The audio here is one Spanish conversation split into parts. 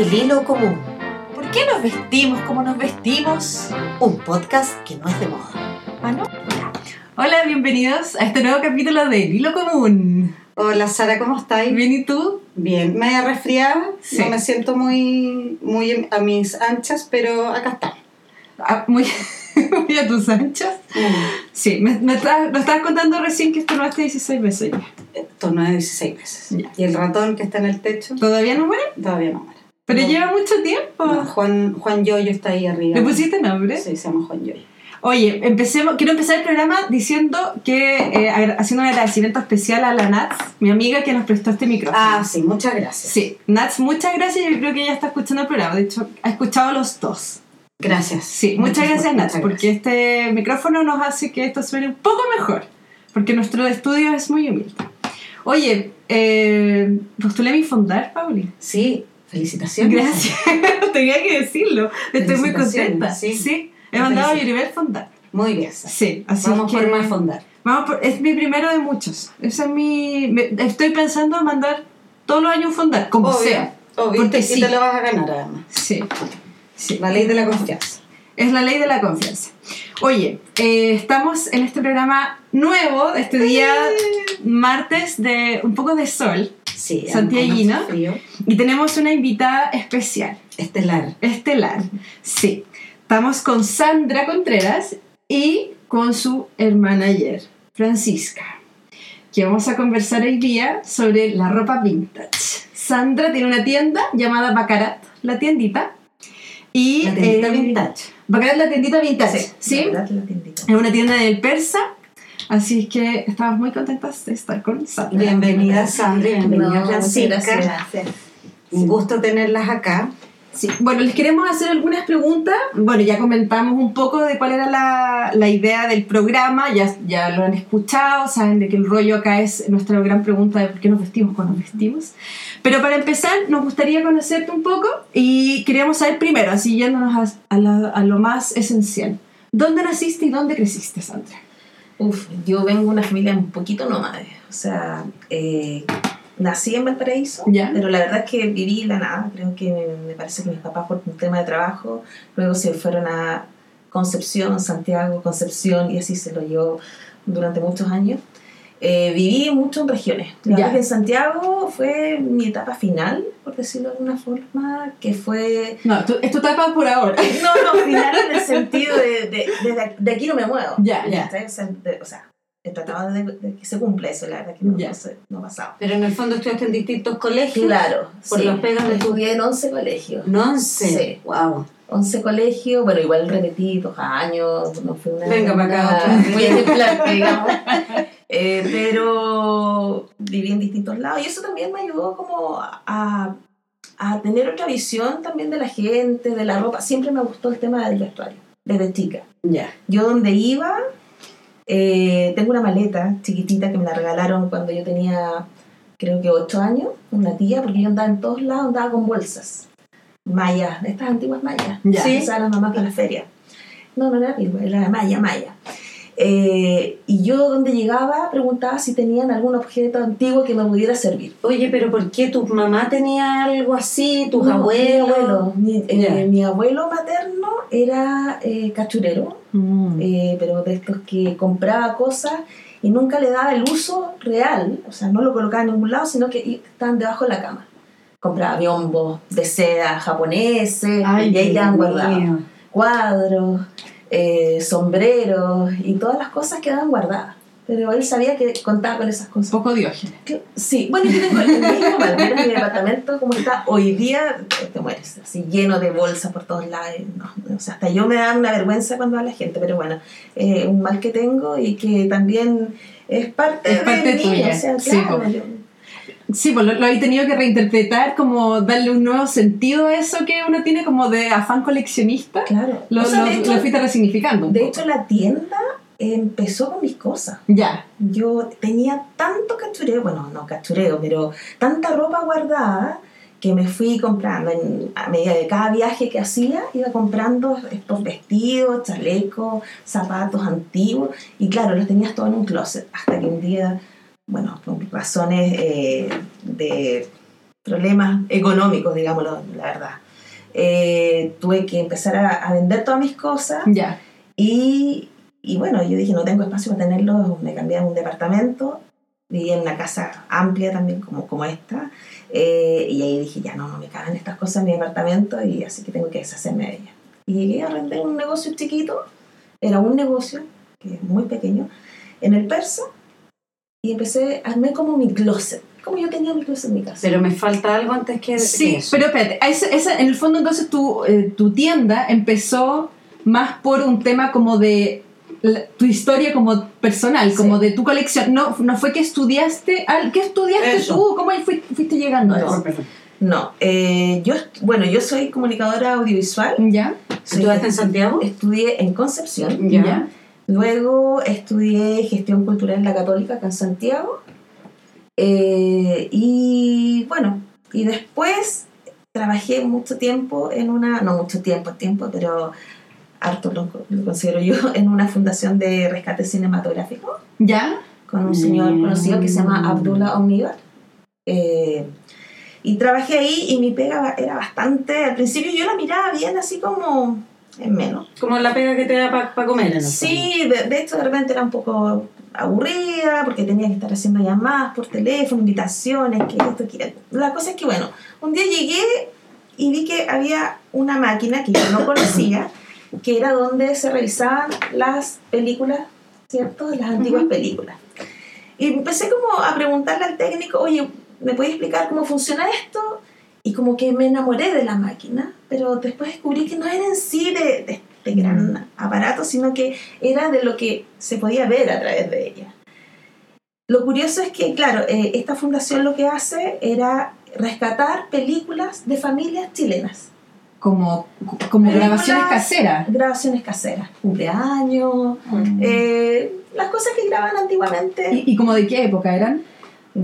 El hilo común, ¿Por qué nos vestimos como nos vestimos? un podcast que no es de moda. ¿Ah, no? Hola, bienvenidos a este nuevo capítulo de El Hilo Común. Hola Sara, ¿cómo estáis? ¿Bien y tú? Bien, media resfriada, Sí. no me siento muy, muy a mis anchas, pero acá está. Ah, muy, muy a tus anchas. Sí, me, me estabas- nos estabas contando recién que esto no hace 16 veces ya. Esto no es 16 veces. Ya. Y el ratón que está en el techo ¿Todavía no muere? todavía no muere. Pero lleva mucho tiempo. No, Juan, Juan Yoyo está ahí arriba. ¿Le pusiste nombre? Sí, se llama Juan Yoyo. Oye, empecemos, quiero empezar el programa diciendo que, eh, haciendo un agradecimiento especial a la Nats, mi amiga que nos prestó este micrófono. Ah, sí, muchas gracias. Sí, Nats, muchas gracias. Yo creo que ella está escuchando el programa. De hecho, ha escuchado los dos. Gracias. Sí, muchas gracias, Nats, muchas porque este micrófono nos hace que esto suene un poco mejor. Porque nuestro estudio es muy humilde. Oye, eh, postulé mi fondar, Pauli. Sí, felicitaciones. Gracias. Tenía que decirlo. Estoy muy contenta. sí. He mandado a. Yuribel fondar. Muy bien. Sí, así Vamos que... por más fondar. Vamos por- es mi primero de muchos. Es mi. me- estoy pensando en mandar todos los años un fondar, como Obvio, sea. Obvio, Porque y sí. te lo vas a ganar además. Sí. sí. La ley de la confianza. Es la ley de la confianza. Oye, eh, estamos en este programa nuevo, este día martes de un poco de sol, Sí, frío. y tenemos una invitada especial, Estelar. estelar. Sí, estamos con Sandra Contreras y con su hermana ayer, Francisca, que vamos a conversar hoy día sobre la ropa vintage. Sandra tiene una tienda llamada Bacarat, la tiendita. Y, La tiendita eh, vintage. Bacarat, la tiendita vintage, ¿sí? La tiendita. Es una tienda del persa, así que estamos muy contentas de estar con Sandra. Bienvenida Sandra, y bienvenida No, Francisca. gracias. Un gusto tenerlas acá. Sí. Bueno, les queremos hacer algunas preguntas. Bueno, ya comentamos un poco de cuál era la, la idea del programa, ya, ya lo han escuchado, saben de que el rollo acá es nuestra gran pregunta de por qué nos vestimos cuando nos vestimos. Pero para empezar, nos gustaría conocerte un poco y queríamos saber primero, así yéndonos a, a la- a lo más esencial. ¿Dónde naciste y dónde creciste, Sandra? Uf, yo vengo de una familia un poquito nómade. O sea, eh, nací en Valparaíso, pero la verdad es que viví la nada. Creo que me, me parece que mis papás por un tema de trabajo, luego se fueron a Concepción, Santiago, Concepción, y así se lo llevó durante muchos años. Eh, viví mucho en regiones. La Ya. que en Santiago fue mi etapa final, por decirlo de alguna forma, que fue No, tú- es tu etapa por ahora. no, no, final en el sentido de, de, de, de aquí no me muevo. Ya, ya. O sea, tratado de, de que se cumpla eso, la verdad que no, no, sé, no ha pasado. Pero en el fondo estudiaste en distintos colegios. Claro, Por sí. los pegas de tu- Estudié en 11 colegios. No sé. Sí. Wow. 11 colegios, bueno, igual repetí dos años, no fue una... Venga pa' acá. Muy ejemplar, digamos. Eh, pero viví en distintos lados y eso también me ayudó como a, a tener otra visión también de la gente, de la ropa. Siempre me gustó el tema del vestuario, desde chica. Yo donde iba, eh, tengo una maleta chiquitita que me la regalaron cuando yo tenía, creo que 8 años, una tía, porque yo andaba en todos lados, andaba con bolsas. Mallas, estas antiguas mallas. Ya. Sí, usaban las mamás para la feria. No, no era era malla, malla. Eh, y yo donde llegaba preguntaba si tenían algún objeto antiguo que me pudiera servir. Oye, pero ¿por qué tu mamá tenía algo así? ¿Tus No, abuelos? Mi abuelo, mi, eh, Ya. mi abuelo materno era eh, cachurero, Mm. eh, pero de estos que compraba cosas y nunca le daba el uso real, o sea, no lo colocaba en ningún lado, sino que estaban debajo de la cama. Compraba biombos de seda japoneses y ahí quedaban guardados. Cuadros, eh, sombreros y todas las cosas quedaban guardadas. Pero él sabía que contaba con esas cosas. poco diógenes. Sí, bueno, yo tengo el mismo Valmera, mi departamento, como está hoy día, te- te mueres, así lleno de bolsas por todos lados. No, o sea, hasta yo me da una vergüenza cuando va la gente, pero bueno, eh, un mal que tengo y que también es parte, Es parte de mí, tuya, o sea, claro, yo- Sí, pues lo, lo he tenido que reinterpretar, como darle un nuevo sentido a eso que uno tiene como de afán coleccionista. claro. Lo, O sea, lo- hecho, lo fuiste resignificando. de poco. hecho, la tienda empezó con mis cosas. Ya. Yo tenía tanto cachureo, bueno, no cachureo, pero tanta ropa guardada que me fui comprando en- a medida de cada viaje que hacía, iba comprando estos vestidos, chalecos, zapatos antiguos y claro, los tenías todos en un closet hasta que un día, bueno, por razones eh, de problemas económicos, digámoslo, la verdad. Eh, tuve que empezar a, a vender todas mis cosas Ya. y, y bueno, yo dije, no tengo espacio para tenerlo, me cambié a un departamento, vivía en una casa amplia también como, como esta, eh, y ahí dije, ya no, no me caben estas cosas en mi departamento, y así que tengo que deshacerme de ellas. Y llegué a vender un negocio chiquito, era un negocio, que es muy pequeño, en el persa, y empecé, armé como mi closet, como yo tenía mi closet en mi casa. Pero me falta algo antes que Sí, que eso. pero espérate, a esa- esa- en el fondo entonces tu, eh, tu tienda empezó más por un tema como de la- tu historia como personal, Sí. como de tu colección. No, no fue que estudiaste, al- ¿qué estudiaste Eso. tú? ¿Cómo fuiste, fuiste llegando a No. eso? Perdón. No, eh, yo, bueno, yo soy comunicadora audiovisual, ¿Ya? ¿Estudiaste en Santiago? estudié en Concepción, Ya. Luego estudié gestión cultural en la Católica acá en Santiago. Eh, y bueno, y después trabajé mucho tiempo en una, no mucho tiempo, tiempo, pero harto lo, lo considero yo, en una fundación de rescate cinematográfico ¿Ya? con un señor Mm. conocido que se llama Abdullah Omnivar. Eh, y trabajé ahí y mi pega era bastante, al principio yo la miraba bien así como en menos. Como la pega que te da para comer. el Sí, de, de hecho de repente era un poco aburrida porque tenía que estar haciendo llamadas por teléfono, invitaciones, que esto, que... La cosa es que, bueno, un día llegué y vi que había una máquina que yo no conocía, que era donde se revisaban las películas, ¿cierto? Las antiguas películas. Y empecé como a preguntarle al técnico, oye, ¿me puede explicar cómo funciona esto? Y como que me enamoré de la máquina, pero después descubrí que no era en sí de, de este gran aparato, sino que era de lo que se podía ver a través de ella. Lo curioso es que, claro, eh, esta fundación lo que hace era rescatar películas de familias chilenas. Como, como grabaciones caseras. Grabaciones caseras, cumpleaños, eh, las cosas que graban antiguamente. ¿Y, y como de qué época eran?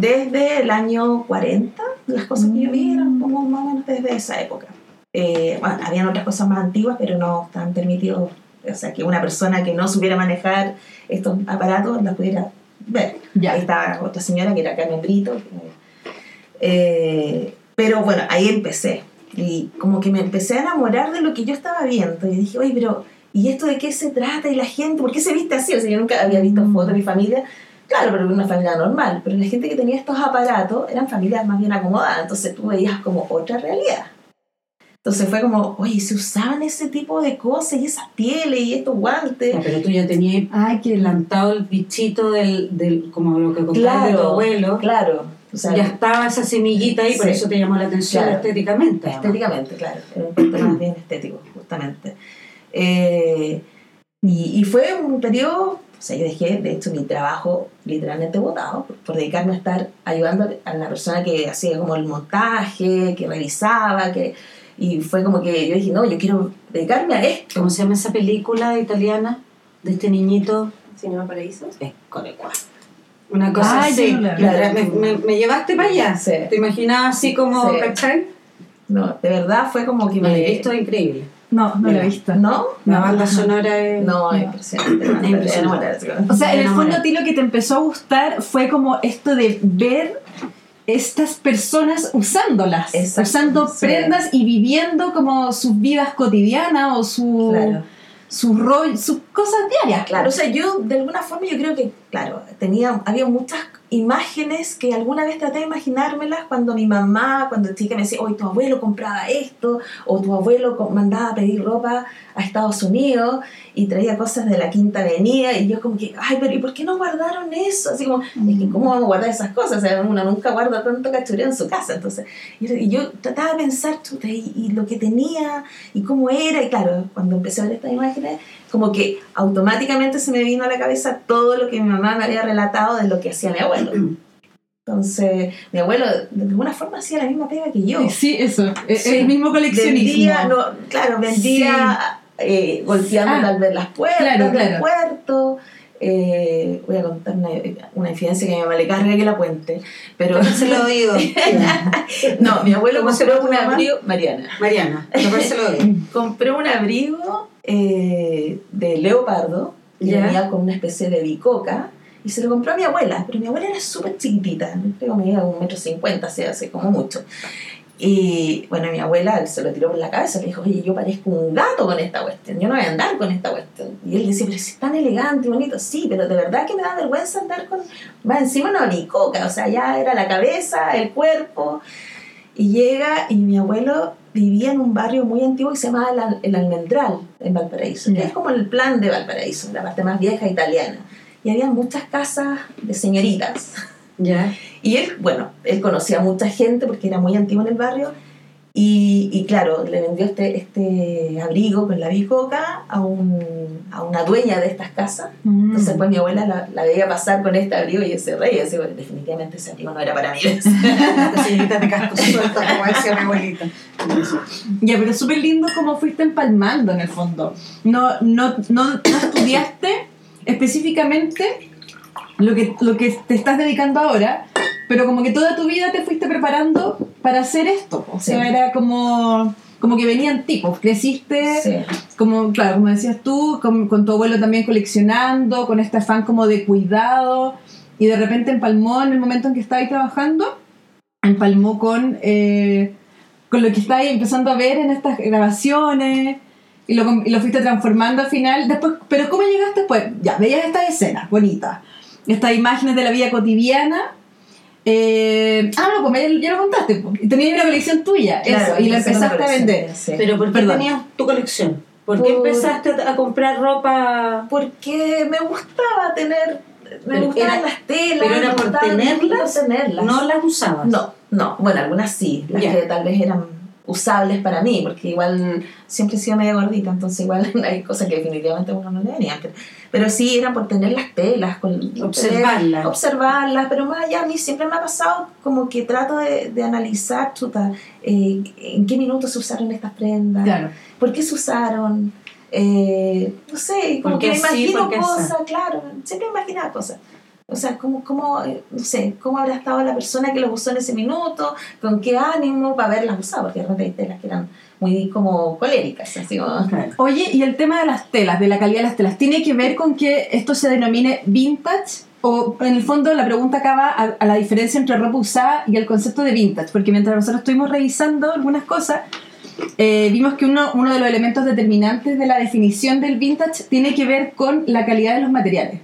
Desde el año 40, las cosas que yo vi eran como más o menos desde esa época. Eh, bueno, habían otras cosas más antiguas, pero no estaban permitidos, o sea, que una persona que no supiera manejar estos aparatos las pudiera ver. Ya. Ahí estaba otra señora que era Carmen Brito. eh, pero bueno, ahí empecé. Y como que me empecé a enamorar de lo que yo estaba viendo. Y dije, oye, pero ¿y esto de qué se trata? ¿Y la gente? ¿Por qué se viste así? O sea, yo nunca había visto Mm. fotos de mi familia. Claro, pero una familia normal. Pero la gente que tenía estos aparatos eran familias más bien acomodadas. Entonces tú veías como otra realidad. Entonces fue como, oye, se usaban ese tipo de cosas y esas pieles y estos guantes. Pero tú ya tenías Ay, qué plantado el bichito del, del como lo que contabas de tu Claro, abuelo. claro. O sea, ya estaba esa semillita ahí, por Sí. eso te llamó la atención Claro. estéticamente. además. Estéticamente, claro. Era un punto más bien estético, justamente. Eh, y, y fue un periodo, o sea, yo dejé, de hecho, mi trabajo literalmente botado por, por dedicarme a estar ayudando a la persona que hacía como el montaje, que revisaba, que... Y fue como que yo dije, no, yo quiero dedicarme a esto. ¿Cómo se llama esa película italiana de este niñito? Cinema Paraíso. École, guau. Una cosa Ay, así. la vi. Claro, me, me- me llevaste para allá. Sí. ¿Te imaginabas así como, Sí. ¿cachai? No, de verdad fue como que me... esto es increíble. No, no Mira. he visto. ¿No? La banda sonora es... No, es impresionante. Es impresionante. O sea, en el fondo a ti lo que te empezó a gustar fue como esto de ver estas personas usándolas, Exacto, usando sí. prendas y viviendo como sus vidas cotidianas o su, Claro. sus rol- sus cosas diarias. Claro, o sea, yo de alguna forma yo creo que, claro, tenía, había muchas imágenes que alguna vez traté de imaginármelas cuando mi mamá, cuando chica me decía, hoy tu abuelo compraba esto, o tu abuelo mandaba a pedir ropa a Estados Unidos y traía cosas de la Quinta Avenida, y yo como que, ay, pero ¿y por qué no guardaron eso? Así como, es que ¿cómo vamos a guardar esas cosas? O uno nunca guarda tanto cachureo en su casa, entonces, y, yo trataba de pensar, y lo que tenía, y cómo era, y claro, cuando empecé a ver estas imágenes, como que automáticamente se me vino a la cabeza todo lo que mi mamá me había relatado de lo que hacía mi abuelo. Entonces, mi abuelo de alguna forma hacía la misma pega que yo. Sí, eso, es Sí. el mismo coleccionismo. Vendía, no, claro, vendía eh, golpeando Ah, tal vez las puertas claro, del claro. puerto. Eh, voy a contar una, una infidencia que a mi mamá le carga que la cuente. Pero se lo digo. no, mi abuelo ¿Cómo se compró un abrigo, Mariana, Mariana, se lo digo. compró un abrigo eh, de leopardo que Ya. venía con una especie de bicoca y se lo compró a mi abuela, pero mi abuela era súper chiquitita, creo que medía un metro cincuenta, se hace como mucho. Y bueno, mi abuela se lo tiró por la cabeza, le dijo, oye, yo parezco un gato con esta cuestión, yo no voy a andar con esta cuestión. Y él decía, pero si es tan elegante y bonito, sí, pero de verdad que me da vergüenza andar con, va encima una bicoca, o sea, ya era la cabeza, el cuerpo. Y llega y mi abuelo vivía en un barrio muy antiguo que se llamaba el, el Almendral, en Valparaíso, que Ya. es como el plan de Valparaíso, la parte más vieja italiana. Y había muchas casas de señoritas. Y él, bueno, él conocía a mucha gente porque era muy antiguo en el barrio. Y, y claro, le vendió este, este abrigo con la bicoca a, un, a una dueña de estas casas. Mm. Entonces, pues mi abuela la, la veía pasar con este abrigo y ese rey. Decía, "Bueno, definitivamente ese abrigo no era para mí. Las señoritas de casco suelto, como decía mi abuelita. Ya, pero es súper lindo cómo fuiste empalmando en el fondo. No, no, no, no estudiaste específicamente lo que, lo que te estás dedicando ahora, pero como que toda tu vida te fuiste preparando para hacer esto. O sea, Sí. era como, como que venían tipos. Creciste, Sí. como, claro, como decías tú, con, con tu abuelo también coleccionando, con este afán como de cuidado, y de repente empalmó en el momento en que estabas trabajando, empalmó con, eh, con lo que estabas empezando a ver en estas grabaciones, y lo, y lo fuiste transformando al final. Después, pero ¿cómo llegaste después? Ya, veías estas escenas bonitas, estas imágenes de la vida cotidiana. eh, ah, no, pues ya, ya lo contaste. Tenías una colección tuya, Claro, eso, y la empezaste a vender. sí. Pero ¿por qué Perdón. tenías tu colección? ¿Por qué empezaste a comprar ropa? Porque me gustaba tener, me Pero gustaban era- las telas. pero era por tenerlas, tenerlas. ¿No las usabas? No, no, bueno, algunas sí, las Ya. que tal vez eran usables para mí, porque igual siempre he sido media gordita, entonces igual hay cosas que definitivamente uno no le venían, pero, pero sí eran por tener las telas, con, Observarlas. observarlas, pero más allá a mí siempre me ha pasado como que trato de, de analizar, chuta, eh, en qué minutos se usaron estas prendas, Claro. por qué se usaron, eh, no sé, como Porque que me imagino cosas, claro, siempre imaginaba cosas. O sea, ¿cómo, cómo, no sé, cómo habrá estado la persona que los usó en ese minuto, con qué ánimo para haberlas usado, porque de repente hay telas que eran muy como coléricas, así como... Oye, y el tema de las telas, de la calidad de las telas, ¿tiene que ver con que esto se denomine vintage? O en el fondo la pregunta acaba a, a la diferencia entre ropa usada y el concepto de vintage, porque mientras nosotros estuvimos revisando algunas cosas, eh, vimos que uno, uno de los elementos determinantes de la definición del vintage tiene que ver con la calidad de los materiales.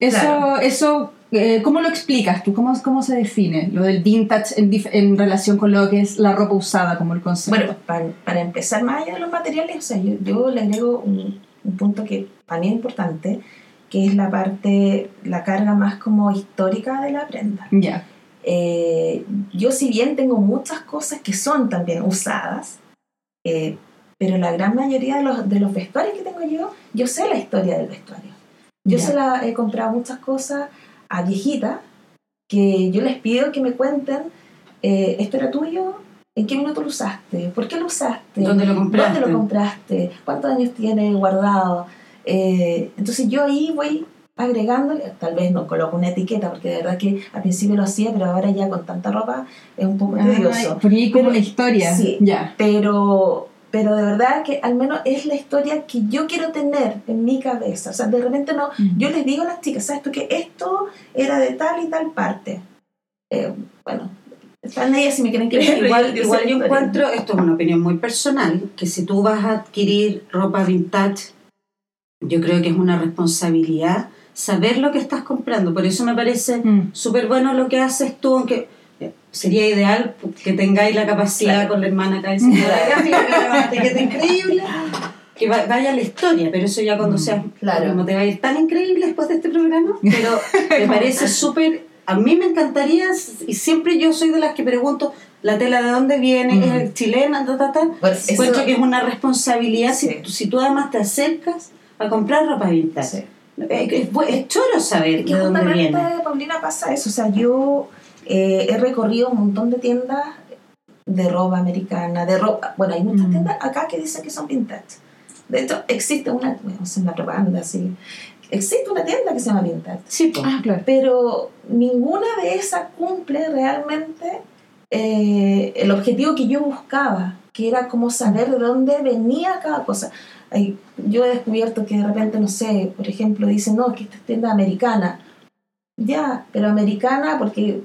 Eso, Claro. eso eh, ¿cómo lo explicas tú? ¿Cómo, ¿Cómo se define lo del vintage en relación con lo que es la ropa usada como el concepto? Bueno, para, para empezar, más allá de los materiales, o sea, yo, yo le agrego un, un punto que para mí es importante, que es la parte, la carga más como histórica de la prenda. ya. Eh, yo si bien tengo muchas cosas que son también usadas, eh, pero la gran mayoría de los, de los vestuarios que tengo yo, yo sé la historia del vestuario. Yo se la he comprado muchas cosas a viejitas que yo les pido que me cuenten, eh, esto era tuyo, ¿en qué minuto lo usaste? ¿Por qué lo usaste? ¿Dónde lo compraste? ¿Dónde lo compraste? ¿Cuántos años tiene guardado? Eh, entonces yo ahí voy agregándole, tal vez no coloco una etiqueta, porque de verdad que al principio lo hacía, pero ahora ya con tanta ropa es un poco tedioso. Ah, Porque hay como Pero- una historia. sí. Ya. Pero, pero de verdad que al menos es la historia que yo quiero tener en mi cabeza. O sea, de repente no, yo les digo a las chicas, ¿sabes tú que esto era de tal y tal parte? Eh, bueno, están ellas si me quieren creer. Igual, igual yo encuentro, esto es una opinión muy personal, que si tú vas a adquirir ropa vintage, yo creo que es una responsabilidad saber lo que estás comprando. Por eso me parece Mm. súper bueno lo que haces tú, aunque sería ideal que tengáis la capacidad Claro. con la hermana acá gráfica, que etiqueta increíble, que va- vaya la historia, pero eso ya cuando seas, Claro. como te va a ir tan increíble después de este programa, pero me parece súper, a mí me encantaría, y siempre yo soy de las que pregunto, la tela de dónde viene, Mm. es chilena, ta, ta, ta. Encuentro que es una responsabilidad si, tú- si tú además te acercas a comprar ropa vintage. Sí. Es, es es choro saber Es que de dónde justamente, viene. Paulina, pasa eso. O sea, yo eh, he recorrido un montón de tiendas de ropa americana, de ropa. Bueno, hay muchas Mm. tiendas acá que dicen que son vintage. De hecho, existe una, bueno, es una propaganda así. Existe una tienda que se llama Vintage. Sí, po. Ah, claro. Pero ninguna de esas cumple realmente eh, el objetivo que yo buscaba, que era como saber de dónde venía cada cosa. Ay, yo he descubierto que de repente, no sé, por ejemplo, dicen, no, que esta es tienda americana. Ya, pero americana, porque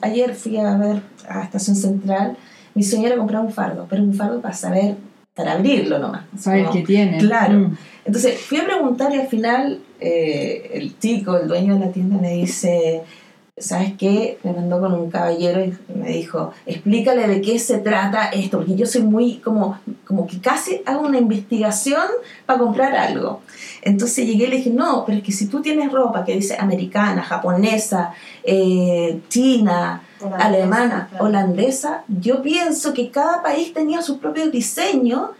ayer fui a ver a Estación Central, mi sueño era comprar un fardo, pero un fardo para saber, para abrirlo nomás. Saber qué tiene. Claro. Mm. Entonces fui a preguntar y al final eh, el chico, el dueño de la tienda, me dice, ¿sabes qué? Me mandó con un caballero y me dijo, explícale de qué se trata esto, porque yo soy muy como, como que casi hago una investigación para comprar algo. Entonces llegué y le dije, no, pero es que si tú tienes ropa que dice americana, japonesa, eh, china, Holandesa, alemana, claro. holandesa, yo pienso que cada país tenía su propio diseño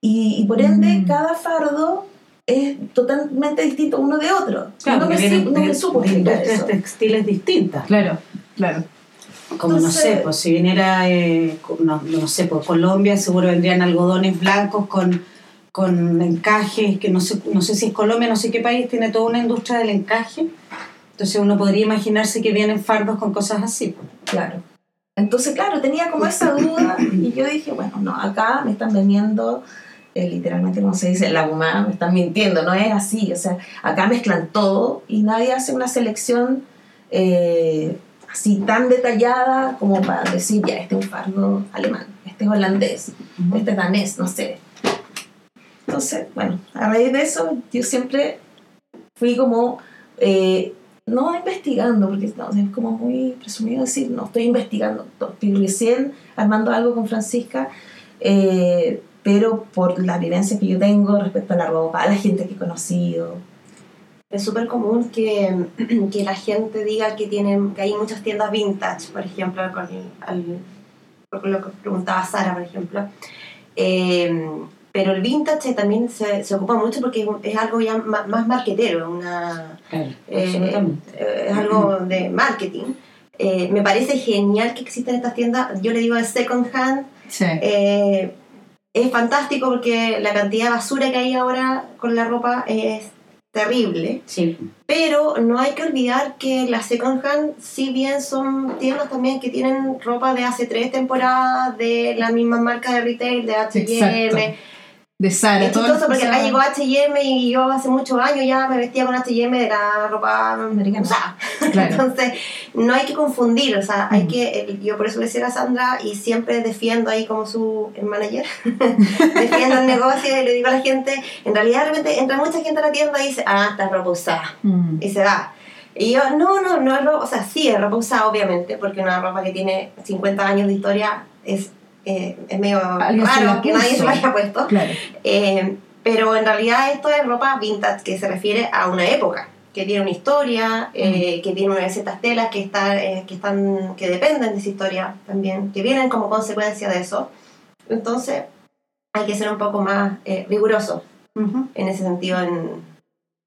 y, y por ende Mm. cada fardo es totalmente distinto uno de otro. Claro, no, me, vienen no me supo explicar eso. textiles distintas. Claro, claro. Como Entonces- no sé, pues si viniera, eh, no, no sé, pues Colombia seguro vendrían algodones blancos con, con encajes, que no sé, no sé si es Colombia, no sé qué país tiene toda una industria del encaje. Entonces uno podría imaginarse que vienen fardos con cosas así. pues. Claro. Entonces, claro, tenía como esa duda y yo dije, bueno, no, acá me están vendiendo, eh, literalmente como se dice, la humana, me están mintiendo, no es así, o sea, acá mezclan todo y nadie hace una selección eh, así tan detallada como para decir, ya, este es un fardo alemán, este es holandés, este es danés, no sé. Entonces, bueno, a raíz de eso yo siempre fui como, eh, no investigando, porque no, es como muy presumido decir, no, estoy investigando, estoy recién armando algo con Francisca, eh, pero por la vivencia que yo tengo respecto a la ropa, a la gente que he conocido. Es súper común que, que la gente diga que, tienen, que hay muchas tiendas vintage, por ejemplo, con, al- con lo que preguntaba Sara, por ejemplo. Eh, pero el vintage también se, se ocupa mucho porque es, algo ya ma- más marketero, una, Claro, eh, absolutamente. eh, es algo de marketing. Eh, me parece genial que existan estas tiendas. Yo le digo de second hand. Sí. Eh, es fantástico porque la cantidad de basura que hay ahora con la ropa es terrible. Sí, Pero no hay que olvidar que las second hand, si bien son tiendas también que tienen ropa de hace tres temporadas, de la misma marca de retail, de H&M. De Sara. Es chistoso porque acá llegó H&M y yo hace muchos años ya me vestía con H&M de la ropa Americana. usada. Claro. Entonces, no hay que confundir, o sea, hay Mm. que, yo por eso le decía a Sandra y siempre defiendo ahí como su manager, defiendo el negocio y le digo a la gente, en realidad de repente entra mucha gente a la tienda y dice, ah, está ropa usada, Mm. y se va. Y yo, no, no, no es ropa, o sea, sí es ropa usada, obviamente, porque una ropa que tiene 50 años de historia es, eh, es medio raro que nadie se lo haya puesto. Claro. Eh, pero en realidad esto es ropa vintage que se refiere a una época, que tiene una historia, eh, que tiene unas ciertas telas que, está, eh, que, están, que dependen de esa historia también, que vienen como consecuencia de eso. Entonces hay que ser un poco más eh, riguroso Ujú. en ese sentido en-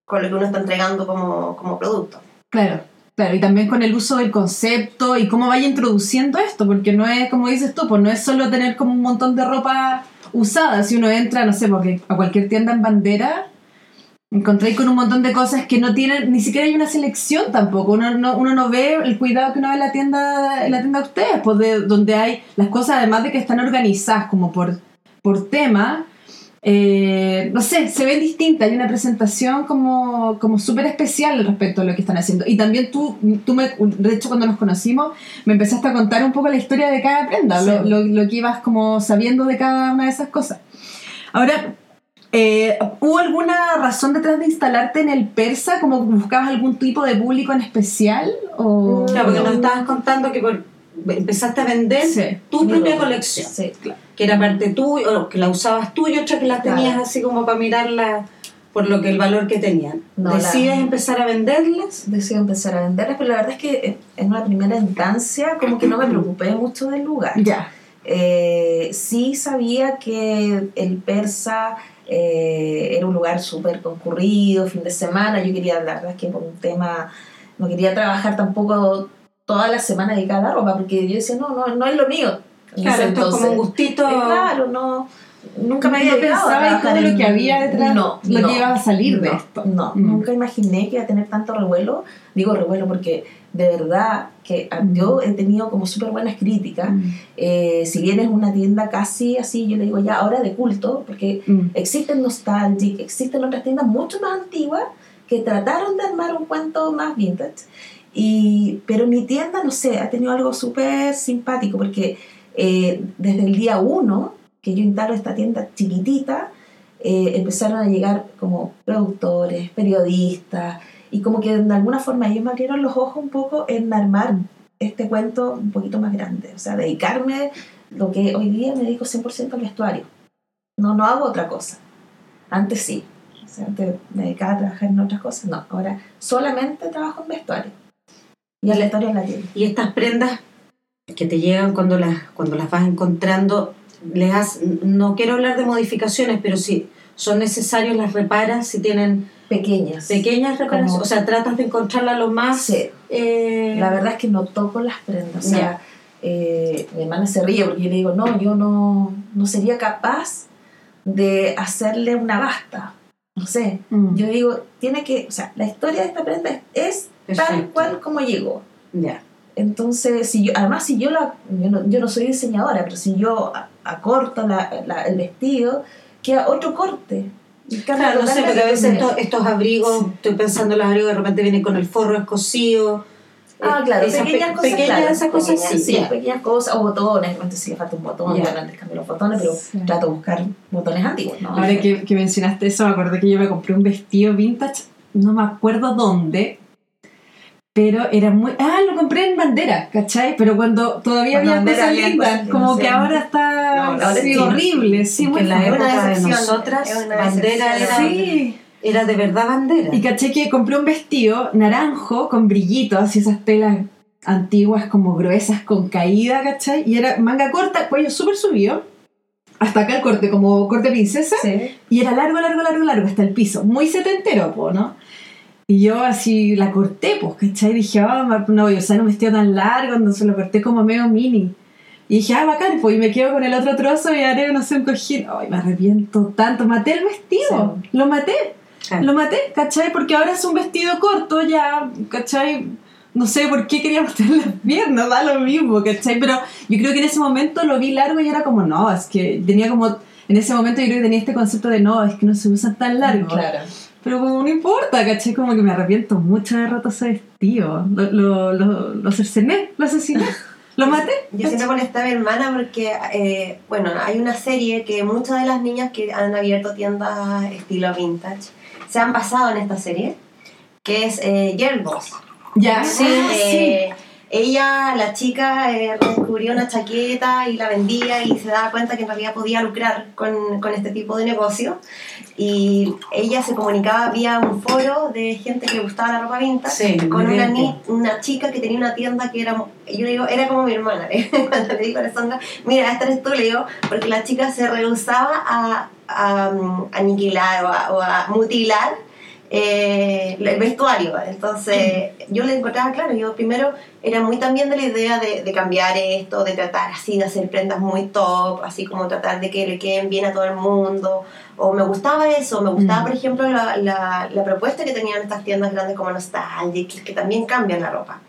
con lo que uno está entregando como, como producto. Claro, claro, y también con el uso del concepto y cómo vaya introduciendo esto, porque no es, como dices tú, pues no es solo tener como un montón de ropa usada, si uno entra, no sé, porque a cualquier tienda en bandera, encontráis con un montón de cosas que no tienen, ni siquiera hay una selección tampoco, uno no, uno no ve el cuidado que uno ve en la tienda, en la tienda de ustedes, pues de, donde hay las cosas, además de que están organizadas como por, por tema, eh, no sé, se ven distintas, hay una presentación como, como súper especial respecto a lo que están haciendo. Y también tú, tú me, de hecho cuando nos conocimos, me empezaste a contar un poco la historia de cada prenda, Sí. lo, lo, lo que ibas como sabiendo de cada una de esas cosas. Ahora, eh, ¿hubo alguna razón detrás de instalarte en el persa? ¿Como buscabas algún tipo de público en especial? O... Claro, porque nos estabas contando que por- empezaste a vender Sí. tu propia colección, Sí, claro. Que era parte tuya, o que la usabas tú y otra que la Claro. tenías así como para mirarla por lo que el valor que tenían. No, la- ¿Decides empezar a venderlas? Decidí empezar a venderlas, pero la verdad es que en una primera instancia como que no me preocupé mucho del lugar. Ya. Eh, sí sabía que el persa eh, era un lugar súper concurrido, fin de semana. Yo quería, la verdad es que por un tema, no quería trabajar tampoco toda la semana dedicada a la ropa, porque yo decía, no, no, no es lo mío. Claro, esto es como un gustito. Eh, claro, no. Nunca me había ¿No dedicado a pensabas trabajar todo lo que había detrás, No, lo no, que iba a salir de no, esto? No, Mm. nunca imaginé que iba a tener tanto revuelo. Digo revuelo porque de verdad que ah, Mm. yo he tenido como súper buenas críticas. Eh, si bien es una tienda casi así, yo le digo ya ahora de culto, porque Mm. existen Nostalgic, existen otras tiendas mucho más antiguas que trataron de armar un cuento más vintage. Y, pero mi tienda, no sé, ha tenido algo súper simpático porque eh, desde el día uno que yo instalo esta tienda chiquitita, eh, empezaron a llegar como productores, periodistas, y como que de alguna forma ellos me abrieron los ojos un poco en armar este cuento un poquito más grande, o sea, dedicarme lo que hoy día me dedico 100% al vestuario. No, no hago otra cosa. Antes sí. O sea, antes me dedicaba a trabajar en otras cosas. No, ahora solamente trabajo en vestuario. Y el vestuario en la tienda. Y estas prendas que te llegan cuando las, cuando las vas encontrando, les has, no quiero hablar de modificaciones, pero si son necesarias las reparas, si tienen Pequeñas. pequeñas reparaciones, o sea, tratas de encontrarla lo más... Sí. eh, La verdad es que no toco las prendas. O sea, eh, mi hermana se ríe porque yo le digo, no, yo no, no sería capaz de hacerle una basta. No sé. Mm. Yo digo, tiene que, o sea, la historia de esta prenda es, es tal cual como llegó. Ya. Entonces, si yo, además, si yo la, yo no, yo no soy diseñadora, pero si yo acorto la, la- el vestido, queda otro corte. Claro, no sé, porque a veces estos, estos abrigos, estoy pensando en los abrigos, de repente vienen con el forro escosido. Ah, Eh, claro, esas pequeñas pe- cosas. pequeñas claro, esas cosas pequeñas, sí, pequeñas cosas, o botones, de repente si le falta un botón, Ya. bueno, antes cambio los botones, pero Sí. trato de buscar botones antiguos, ¿no? Ahora que, que mencionaste eso, me acordé que yo me compré un vestido vintage, no me acuerdo dónde, pero era muy... Ah, lo compré en bandera, ¿cachai? Pero cuando todavía Cuando había Bandera cosas lindas, como que ahora está No, ahora sí, es horrible, sí, muy en la época de nosotras, bandera era. Sí. era de verdad bandera. Y caché que compré un vestido naranjo con brillitos y esas telas antiguas como gruesas con caída, ¿cachai? Y era manga corta, cuello súper subido, hasta acá el corte, como corte princesa, Sí. y era largo, largo, largo, largo, hasta el piso, muy setentero, po, ¿no? Y yo así la corté, pues, ¿cachai? Dije, ah, ma- no voy a usar un vestido tan largo, entonces lo corté como medio mini. Y dije, ah, bacán, pues, y me quedo con el otro trozo y haré, no sé, un cojín. Ay, me arrepiento tanto, maté el vestido, lo maté. Claro. Lo maté, ¿cachai? Porque ahora es un vestido corto ya, ¿cachai? No sé por qué quería mostrar las piernas, da lo mismo, ¿cachai? Pero yo creo que en ese momento lo vi largo y era como, no, es que tenía como, en ese momento yo creo que tenía este concepto de, no, es que no se usan tan largo. Claro. Pero como no importa, ¿cachai? Como que me arrepiento mucho de roto ese vestido. Lo, lo, lo, lo cercené, lo asesiné, lo maté. Yo siempre molestaba a mi hermana porque, eh, bueno, hay una serie que muchas de las niñas que han abierto tiendas estilo vintage se han basado en esta serie, que es eh, Girl Boss. Ya, Sí, ah, Eh, Ella, la chica, eh, descubrió una chaqueta y la vendía y se daba cuenta que en realidad podía lucrar con, con este tipo de negocio. Y ella se comunicaba vía un foro de gente que le gustaba la ropa vintage Sí, con una, ni- una chica que tenía una tienda que era, yo le digo, era como mi hermana. ¿eh? Cuando le digo a la Sandra, mira, esta eres tú, le digo, porque la chica se rehusaba a, a, um, aniquilar o a, o a mutilar eh, el vestuario. Entonces, yo le encontraba claro, yo primero era muy también de la idea de, de cambiar esto, de tratar así, de hacer prendas muy top, así como tratar de que le queden bien a todo el mundo. O me gustaba eso, me gustaba, Mm. por ejemplo, la, la, la propuesta que tenían estas tiendas grandes como Nostalgia, que, que también cambian la ropa.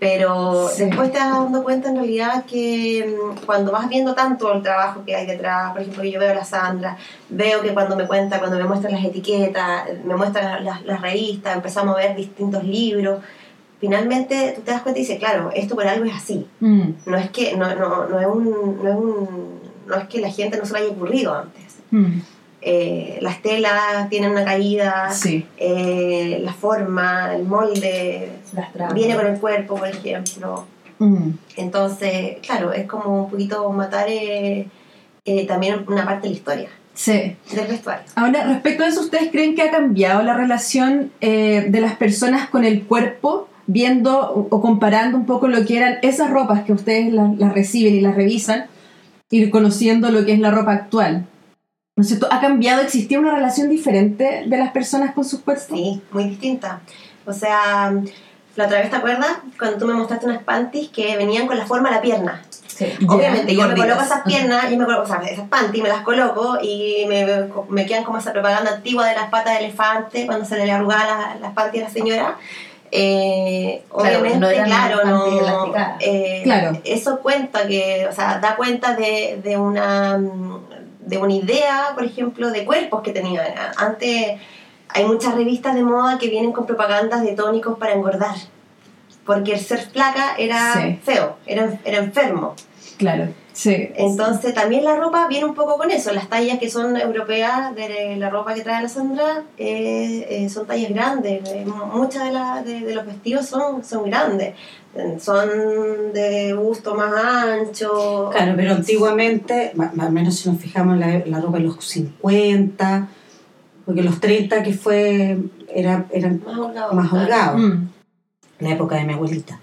Pero Sí. después te vas dando cuenta en realidad que mm, cuando vas viendo tanto el trabajo que hay detrás, por ejemplo, yo veo a la Sandra, veo que cuando me cuenta, cuando me muestran las etiquetas, me muestran las, las revistas, empezamos a ver distintos libros, finalmente tú te das cuenta y dices, claro, esto por algo es así. Mm, No es que, no, no, no es, un, no, es un, no es que la gente no se lo haya ocurrido antes. mm, Eh, las telas tienen una caída, sí. eh, la forma, el molde, Las viene con el cuerpo, por ejemplo. Mm. Entonces, claro, es como un poquito matar eh, también una parte de la historia Sí. del vestuario. Ahora, respecto a eso, ¿ustedes creen que ha cambiado la relación de las personas con el cuerpo, viendo o, comparando un poco lo que eran esas ropas que ustedes las las reciben y las revisan, y conociendo lo que es la ropa actual? ¿No es cierto? ¿Ha cambiado? ¿Existía una relación diferente de las personas con sus cuerpos? Sí, muy distinta. O sea, la otra vez, ¿te acuerdas? Cuando tú me mostraste unas panties que venían con la forma de la pierna. Sí. Obviamente, yo me coloco esas piernas, yo me coloco, o sea, esas panties, me las coloco y me, me quedan como esa propaganda antigua de las patas de elefante cuando se le arrugaban las, las panties a la señora. Eh, Claro, obviamente, no claro, no, eh, Claro. eso cuenta que, o sea, da cuenta de, de una de una idea, por ejemplo, de cuerpos que tenían. Antes hay muchas revistas de moda que vienen con propagandas de tónicos para engordar. porque el ser flaca era Sí. feo, era, era enfermo. Claro, sí. Entonces también la ropa viene un poco con eso. Las tallas que son europeas de la ropa que trae la Sandra eh, eh, son tallas grandes. Eh, Muchas de, la- de, de los vestidos son, son grandes. Son de gusto más ancho. Claro, pero antiguamente, o menos si nos fijamos en la, la ropa de los 50, porque los 30 que fue, era, eran Más holgado. más holgados, Mm. la época de mi abuelita.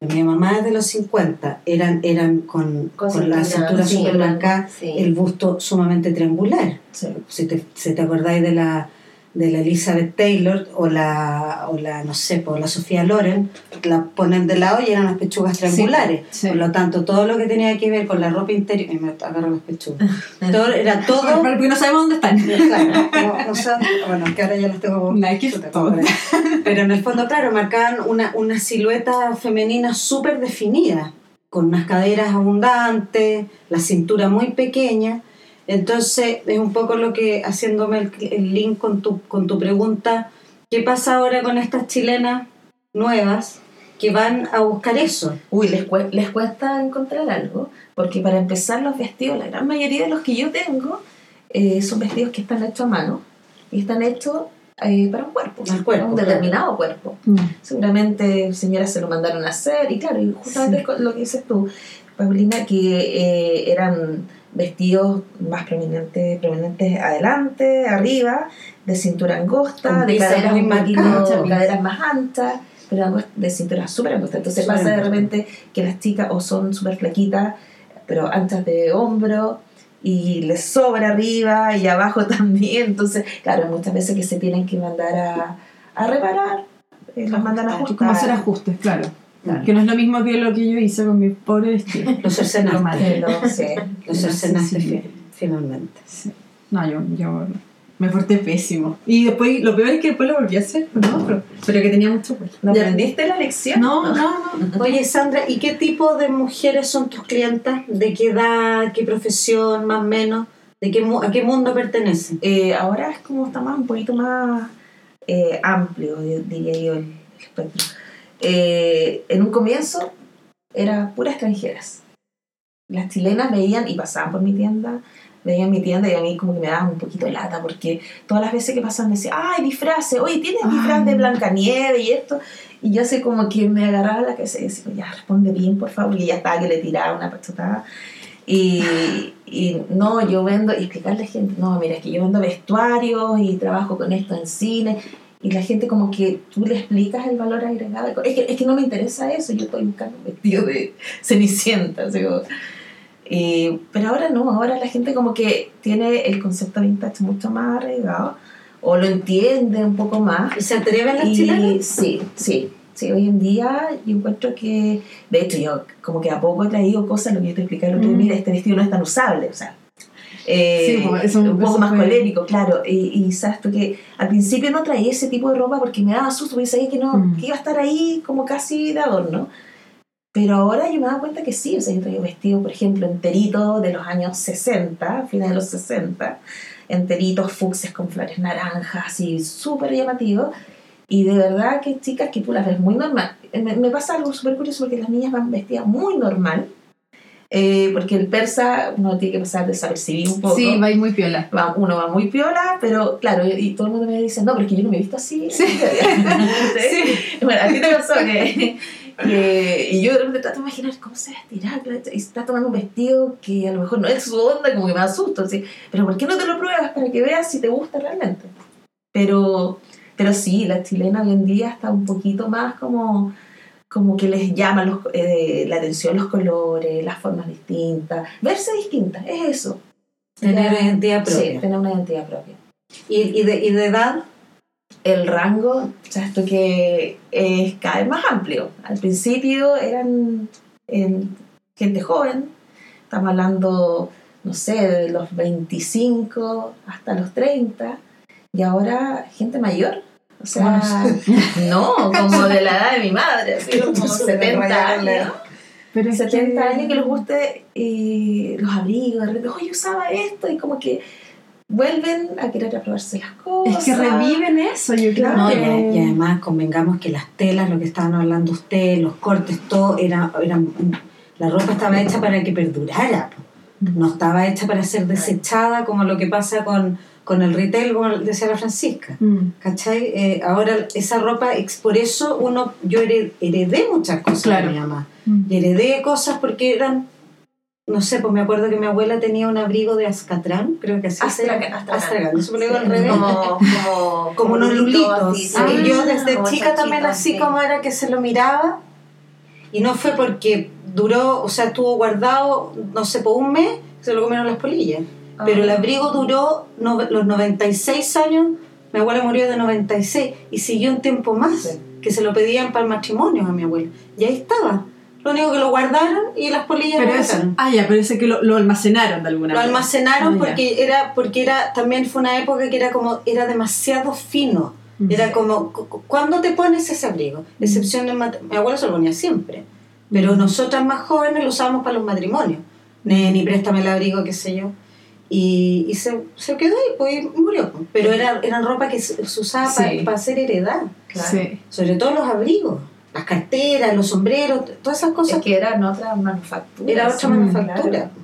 Mi mamá es de los 50, eran, eran con, Con con, la cintura, cintura sí, súper blanca, sí. el busto sumamente triangular. Sí. Si te, si te acordáis de la, de la Elizabeth Taylor o la, o la no sé, o la Sofía Loren, la ponen de lado y eran las pechugas triangulares. sí. Por lo tanto, todo lo que tenía que ver con la ropa interior, y me agarro las pechugas, todo, era todo... Porque no sabemos dónde están. Claro, no, no sé, bueno, que ahora ya las tengo por ahí. Pero en el fondo, claro, marcaban una, una silueta femenina súper definida, con unas caderas abundantes, la cintura muy pequeña. Entonces, es un poco lo que, haciéndome el, el link con tu, con tu pregunta, ¿qué pasa ahora con estas chilenas nuevas que van a buscar eso? Uy, les, cue- les cuesta encontrar algo, porque para empezar los vestidos, la gran mayoría de los que yo tengo, eh, son vestidos que están hechos a mano y están hechos eh, para un cuerpo, cuerpo, para un claro. determinado cuerpo. Mm. Seguramente señoras se lo mandaron a hacer y claro, y justamente Sí. lo que dices tú, Paulina, que eh, eran vestidos más prominentes, prominentes adelante, arriba, de cintura angosta, de caderas muy marcadas, caderas más anchas, pero de cintura súper angosta. Entonces pasa de repente que las chicas o son súper flaquitas, pero anchas de hombro, y les sobra arriba y abajo también. Entonces, claro, muchas veces que se tienen que mandar a, a reparar, eh, las mandan a ajustar. como hacer ajustes, claro. Claro. Que no es lo mismo que lo que yo hice con mi pobre vestido. Los cercenaste. Sí. Los cercenaste Sí, sí. fi- finalmente. Sí. No, yo, yo me porté pésimo. Y después, lo peor es que después lo volví a hacer con otro. Pero que tenía mucho cuerpo. ¿No aprendiste la lección? No, no, no. Oye, Sandra, ¿y qué tipo de mujeres son tus clientas? ¿De qué edad, qué profesión, más o menos? ¿De qué, mu- ¿A qué mundo pertenecen? Eh, ahora es como está más un poquito más eh, amplio, yo diría yo, el espectro. Eh, en un comienzo era puras extranjeras. Las chilenas veían y pasaban por mi tienda, veían mi tienda y a mí como que me daban un poquito de lata porque todas las veces que pasaban me decían, ay, disfraces, oye, ¿tienes disfraz de Ay. Blancanieves y esto? Y yo así como que me agarraba la cabeza y decía, ya, responde bien, por favor, y ya estaba que le tiraba una pachotada. Y, y no, yo vendo, y explicarle a la gente, no, mira, es que yo vendo vestuarios y trabajo con esto en cine. Y la gente como que tú le explicas el valor agregado. Es que, es que no me interesa eso, yo estoy buscando un vestido de cenicienta. y- pero ahora no, ahora la gente como que tiene el concepto vintage mucho más arraigado o lo entiende un poco más. ¿Y se atreven las chilenas? sí, sí, sí, hoy en día yo encuentro que, de hecho yo como que a poco he traído cosas, lo que yo te expliqué el otro día, Mm. mira, este vestido no es tan usable, o sea, eh, Sí, pues, eso- un poco más fue- polémico, claro, y, y sabes tú que al principio no traía ese tipo de ropa porque me daba susto, porque sabía que, no, Mm. que iba a estar ahí como casi de adorno. Pero ahora yo me dado cuenta que sí, o sea, yo traigo vestidos, por ejemplo, enteritos de los años 60, fines de los 60, enteritos fucsias con flores naranjas, así súper llamativos. Y de verdad que chicas que tú las ves muy normal. Eh, Me, me pasa algo súper curioso porque las niñas van vestidas muy normal, eh, porque el persa uno tiene que pasar desapercibido un poco. Sí, va a muy piola. Va- uno va muy piola, pero claro, y, todo el mundo me dice, no, pero es que yo no me he visto así. Sí. ¿Sí? Bueno, a ti te pasó que, que- Y yo de repente trato de imaginar cómo se vestirá, claro, y está tomando un vestido que a lo mejor no es su onda, como que me asusto, ¿sí? Pero ¿por qué no te lo pruebas para que veas si te gusta realmente? Pero, pero sí, la chilena hoy en día está un poquito más como como que les llama los, eh, la atención los colores, las formas distintas, verse distintas, es eso. Tener Ya- identidad Sí, propia. tener una identidad propia. ¿Y, y, de, ¿Y de edad? El rango, o sea, esto que es cada vez más amplio. Al principio eran en gente joven, estamos hablando, no sé, de los 25 hasta los 30, y ahora gente mayor. O sea, no, como de la edad de mi madre, así como 70 años. Pero es 70 que- años que les guste eh, los abrigos, de repente, oye, usaba esto, y como que vuelven a querer aprobarse las cosas. Es que reviven eso, yo creo No, que... y además convengamos que las telas, lo que estaban hablando ustedes, los cortes, todo, era, eran, la ropa estaba hecha para que perdurara. No estaba hecha para ser desechada como lo que pasa con, con el retail, como decía la Francisca. Mm. ¿Cachai? Eh, ahora esa ropa, ex- por eso uno, yo hered- heredé muchas cosas Claro. de mi mamá. Mm. Y heredé cosas porque eran, no sé, pues me acuerdo que mi abuela tenía un abrigo de Azcatrán, creo que así se llama. Astracan, astracan. Eso me lo digo al revés. Como, como, como unos lulitos. así, sí. Ah, y yo desde como chica también así sí. como era que se lo miraba. Y no fue porque duró, o sea, estuvo guardado, no sé, por un mes, se lo comieron las polillas. Ah. Pero el abrigo duró no- los 96 años, mi abuela murió de 96 y siguió un tiempo más, Sí. que se lo pedían para el matrimonio a mi abuela. Y ahí estaba. Lo único que lo guardaron y las polillas Pero lo eso, ah, ya, pero ese que lo, lo almacenaron de alguna Lo manera. almacenaron Ah, ya. porque era porque era también fue una época que era como era demasiado fino. Mm. Era como cu- cu- ¿cuándo te pones ese abrigo? Excepción en mat- mi abuelo se lo ponía siempre. Pero Mm. nosotras más jóvenes lo usábamos para los matrimonios. Ni, ni préstame el abrigo, qué sé yo. Y, y se, se quedó ahí, pues y murió. pues. Pero era, eran ropa que se, se usaba Sí. para hacer heredad. Claro. Sí. Sobre todo los abrigos, las carteras, los sombreros, todas esas cosas. Es que eran otras manufacturas. era otra manufactura muy-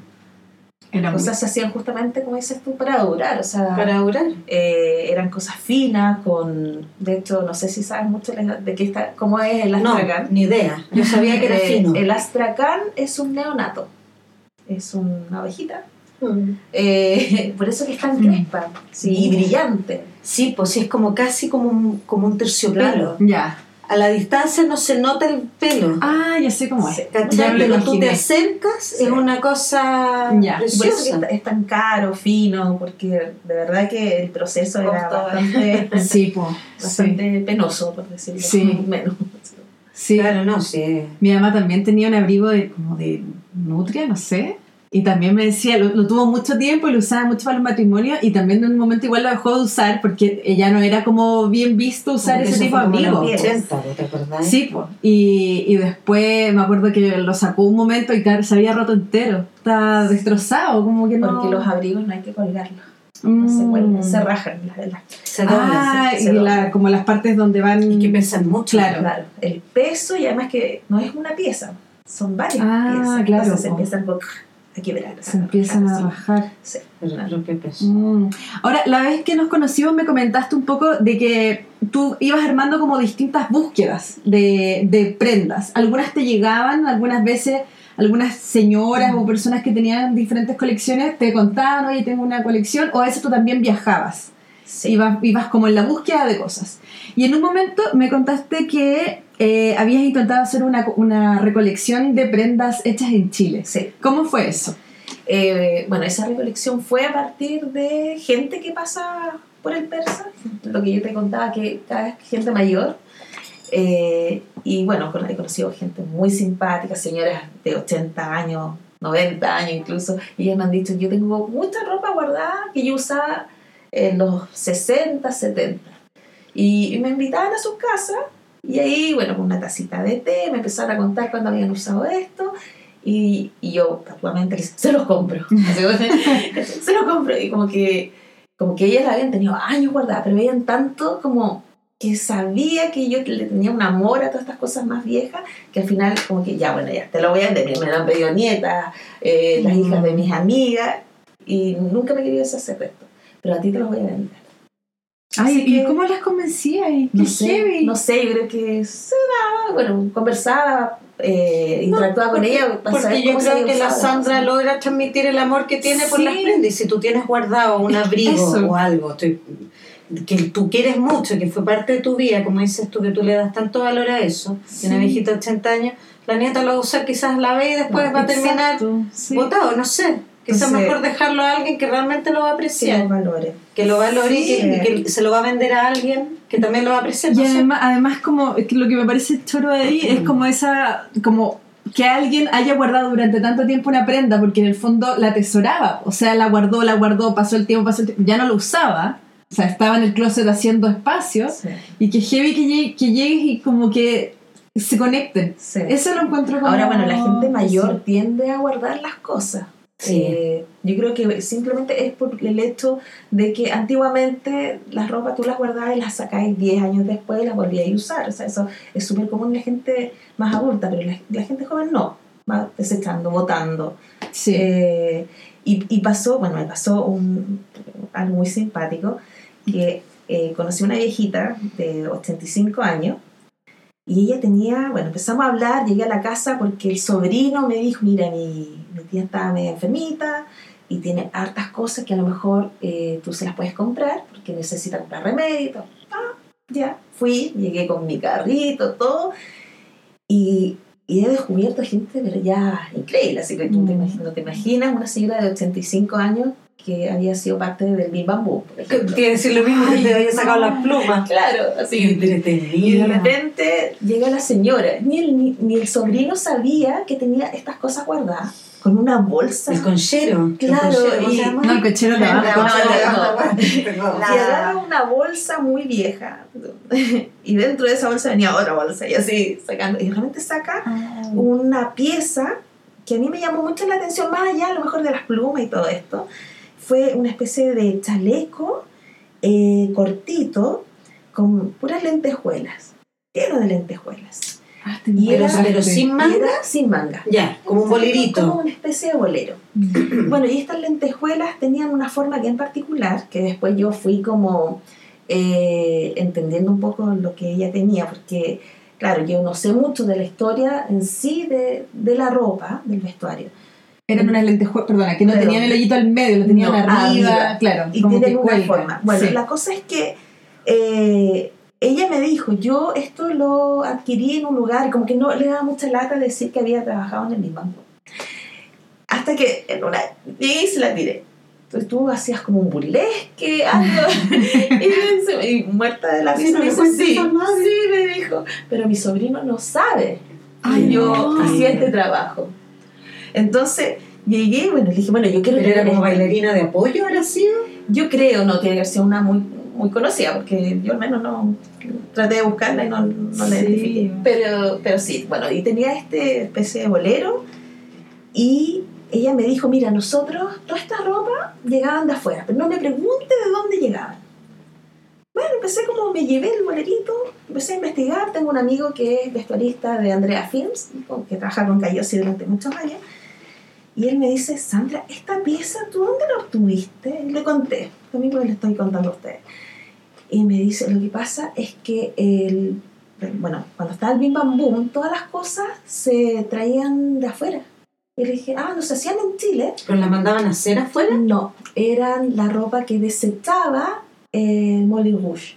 Cosas se hacían justamente, como dices tú, para durar. O sea, para durar. eh, eran cosas finas, con. De hecho, no sé si sabes mucho de qué está, cómo es el No, astracán. ni idea. Yo sabía que era Eh, fino. El astracán es un neonato. Es una abejita. Mm. Eh, por eso que es tan crespa sí, y brillante. Sí, pues sí, es como casi como un, como un terciopelo. Ya. A la distancia no se nota el pelo. Ah, ya sé cómo es. ¿Cachai? Pero tú te acercas, Sí. es una cosa Ya. Y por eso que preciosa. es, tan caro, fino, porque de verdad que el proceso era bastante, Sí, po. Sí. bastante penoso, por decirlo Sí. menos. sí. Claro, no, sí. Mi mamá también tenía un abrigo de, como de nutria, no sé. Y también me decía, lo, lo tuvo mucho tiempo y lo usaba mucho para los matrimonios y también en un momento igual lo dejó de usar porque ella no era como bien visto usar ese tipo de como en abrigo. los 80, ¿te acordás? Sí, pues. Y, y después me acuerdo que lo sacó un momento y se había roto entero. Está destrozado, como que no. Porque los abrigos no hay que colgarlos, no se Mm. cuelgan, se rajan. La, la- Se doblan, Ah, se- y se la- como las partes donde van. Y que pesan mucho. Claro. Claro, el peso y además que no es una pieza, son varias Ah, piezas. claro, Entonces se po. empiezan a quebrar. Se empiezan a así. bajar. Sí. Mm. Ahora, la vez que nos conocimos me comentaste un poco de que tú ibas armando como distintas búsquedas de, de prendas. Algunas te llegaban, algunas veces algunas señoras o personas que tenían diferentes colecciones te contaban, oye, tengo una colección, o a veces tú también viajabas. Sí. Ibas, ibas como en la búsqueda de cosas. Y en un momento me contaste que eh, habías intentado hacer una, una recolección de prendas hechas en Chile. Sí. ¿Cómo fue eso? Eh, bueno, esa recolección fue a partir de gente que pasa por el persa, lo que yo te contaba, que cada vez gente mayor. Eh, y bueno, con- he conocido gente muy simpática, señoras de 80 años, 90 años incluso, y ellas me han dicho, yo tengo mucha ropa guardada que yo usaba en los 60, 70. Y, y me invitaban a sus casas, y ahí, bueno, con una tacita de té, me empezaron a contar cuándo habían usado esto, y, y yo actualmente les se los compro. Se los compro. Y como que, como que ellas la habían tenido años guardadas, pero veían tanto como que sabía que yo le tenía un amor a todas estas cosas más viejas, que al final como que ya, bueno, ya te lo voy a vender. Me lo han pedido nietas, eh, las Mm. hijas de mis amigas, y nunca me quería deshacer de esto. Pero a ti te los voy a vender. Ay, ¿y que- cómo las convencía? ¿Y No qué sé, heavy? no sé, yo creo que se daba, bueno, conversaba, eh, interactuaba con Porque- ella. para saber Porque yo cómo creo que la Sandra cosa. logra transmitir el amor que tiene por Sí. las prendas. Y si tú tienes guardado un abrigo Eso. o algo estoy- que tú quieres mucho, que fue parte de tu vida, como dices tú, que tú le das tanto valor a eso, Sí. una viejita de 80 años, la nieta lo va a usar quizás la ve y después va a terminar sí. botado, no sé. Quizás Entonces- mejor dejarlo a alguien que realmente lo va a que apreciar, los valores. que lo valore y que, que se lo va a vender a alguien que también lo va a apreciar. Y no sé. además, además como que lo que me parece choro de ahí es como esa, como que alguien haya guardado durante tanto tiempo una prenda porque en el fondo la atesoraba, o sea, la guardó, la guardó, pasó el tiempo, pasó el tiempo, ya no lo usaba, o sea, estaba en el closet haciendo espacio Sí, y que heavy que, llegue- que llegues y como que se conecten. sí. Eso lo encuentro como... Ahora, bueno, la gente mayor tiende a guardar las cosas. Sí. Eh, yo creo que simplemente es por el hecho de que antiguamente las ropas tú las guardabas y las sacáis 10 años después y las volvíais a usar. O sea, eso es súper común en la gente más adulta, pero la, la gente joven no. Va desechando, botando. Sí. Eh, y, y pasó, bueno, me pasó un, algo muy simpático, que eh, conocí una viejita de 85 años y ella tenía, bueno, empezamos a hablar, llegué a la casa porque el sobrino me dijo, mira, mi, mi tía está media enfermita y tiene hartas cosas que a lo mejor eh, tú se las puedes comprar porque necesita comprar remedio. Ah, ya, fui, llegué con mi carrito, todo, y, y he descubierto gente, pero ya increíble, así que tú te Mm. imaginas, no te imaginas una señora de 85 años que había sido parte del Big Bamboo. Quiere decir lo mismo que te había sacado las plumas. Claro, así. Y de repente llega la señora, ni el, ni, ni el sobrino sabía que tenía estas cosas guardadas, con una bolsa. El conchero. Claro, El conchero, ¿cómo y- se? No, el cochero de No, abajo. no, Perdón. Y agarra una bolsa muy vieja. Y dentro de esa bolsa venía otra bolsa. Y así sacando. Y realmente saca una pieza que a mí me llamó mucho la atención, más allá a lo mejor de las plumas y todo esto. Fue una especie de chaleco eh, cortito con puras lentejuelas. Lleno de lentejuelas. Ah, Y era- pero sin Y manga. era sin manga. Ya, como un bolerito. Como una especie de bolero. Bueno, y estas lentejuelas tenían una forma bien particular, que después yo fui como eh, entendiendo un poco lo que ella tenía, porque, claro, yo no sé mucho de la historia en sí de, de la ropa, del vestuario. Eran unas lentejuelas, perdona, que no Pero- tenían el hoyito al medio, lo tenían No, arriba, arriba. claro, Y como tienen forma. Bueno, Sí. la cosa es que eh, ella me dijo, yo esto lo adquirí en un lugar, como que no le daba mucha lata decir que había trabajado en el mismo banco. Hasta que en una llegué y se la tiré. Entonces tú hacías como un burlesque, algo. y, muerta de la Sí, risa no sí, nadie". sí, me dijo. Pero mi sobrino no sabe Ay, que yo no. hacía este trabajo. Entonces llegué, bueno, le dije, bueno, yo quiero Pero era como esto. bailarina de apoyo, ahora sí. Yo creo, no, tiene que ser una muy, muy conocida, porque yo al menos no traté de buscarla y no, no la Sí. identifiqué. Pero, pero sí, bueno, y tenía este especie de bolero y ella me dijo, mira, nosotros, toda esta ropa llegaban de afuera, pero no me pregunte de dónde llegaban. Bueno, empecé como, me llevé el bolerito, empecé a investigar, tengo un amigo que es vestuarista de Andrea Films, que trabaja con Cayosi durante muchos años, y él me dice, Sandra, esta pieza, ¿tú dónde la obtuviste? Y le conté, lo mismo que le estoy contando a ustedes. Y me dice, lo que pasa es que, el, bueno, cuando estaba el Bim Bam Boom, todas las cosas se traían de afuera. Y le dije, ah, ¿no se hacían en Chile? Pero la mandaban a hacer afuera. No, eran la ropa que desechaba eh, Molly Rouge.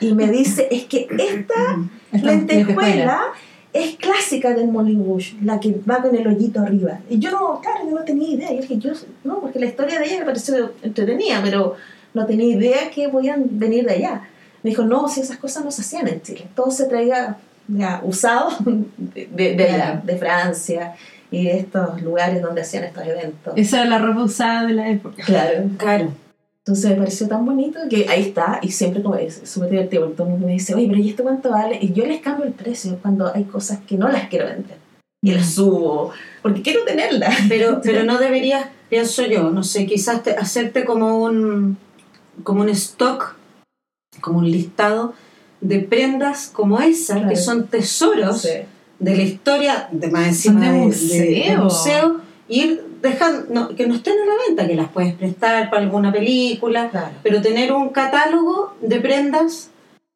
Y me dice, es que esta lentejuela es clásica del Rouge, la que va con el hoyito arriba. Y yo no, claro, yo no tenía idea. Yo dije, yo, no, porque la historia de ella me pareció entretenida, pero no tenía idea que podían venir de allá. Me dijo, no, si esas cosas no se hacían en Chile. Todo se traía ya, usado de, de, de allá, de Francia y de estos lugares donde hacían estos eventos. Esa era la ropa usada de la época. Claro. Claro. Entonces me pareció tan bonito que ahí está, y siempre como es súper divertido, porque todo el mundo me dice, oye, pero ¿y esto cuánto vale? Y yo les cambio el precio cuando hay cosas que no las quiero vender. Y las subo, porque quiero tenerlas. Pero, pero no deberías, pienso yo, no sé, quizás te- hacerte como un, como un stock, como un listado de prendas como esas, Claro. que son tesoros Sí. de la historia, de más encima de museo. de museo, ir dejando, no, que no estén a la venta, que las puedes prestar para alguna película, Claro. pero tener un catálogo de prendas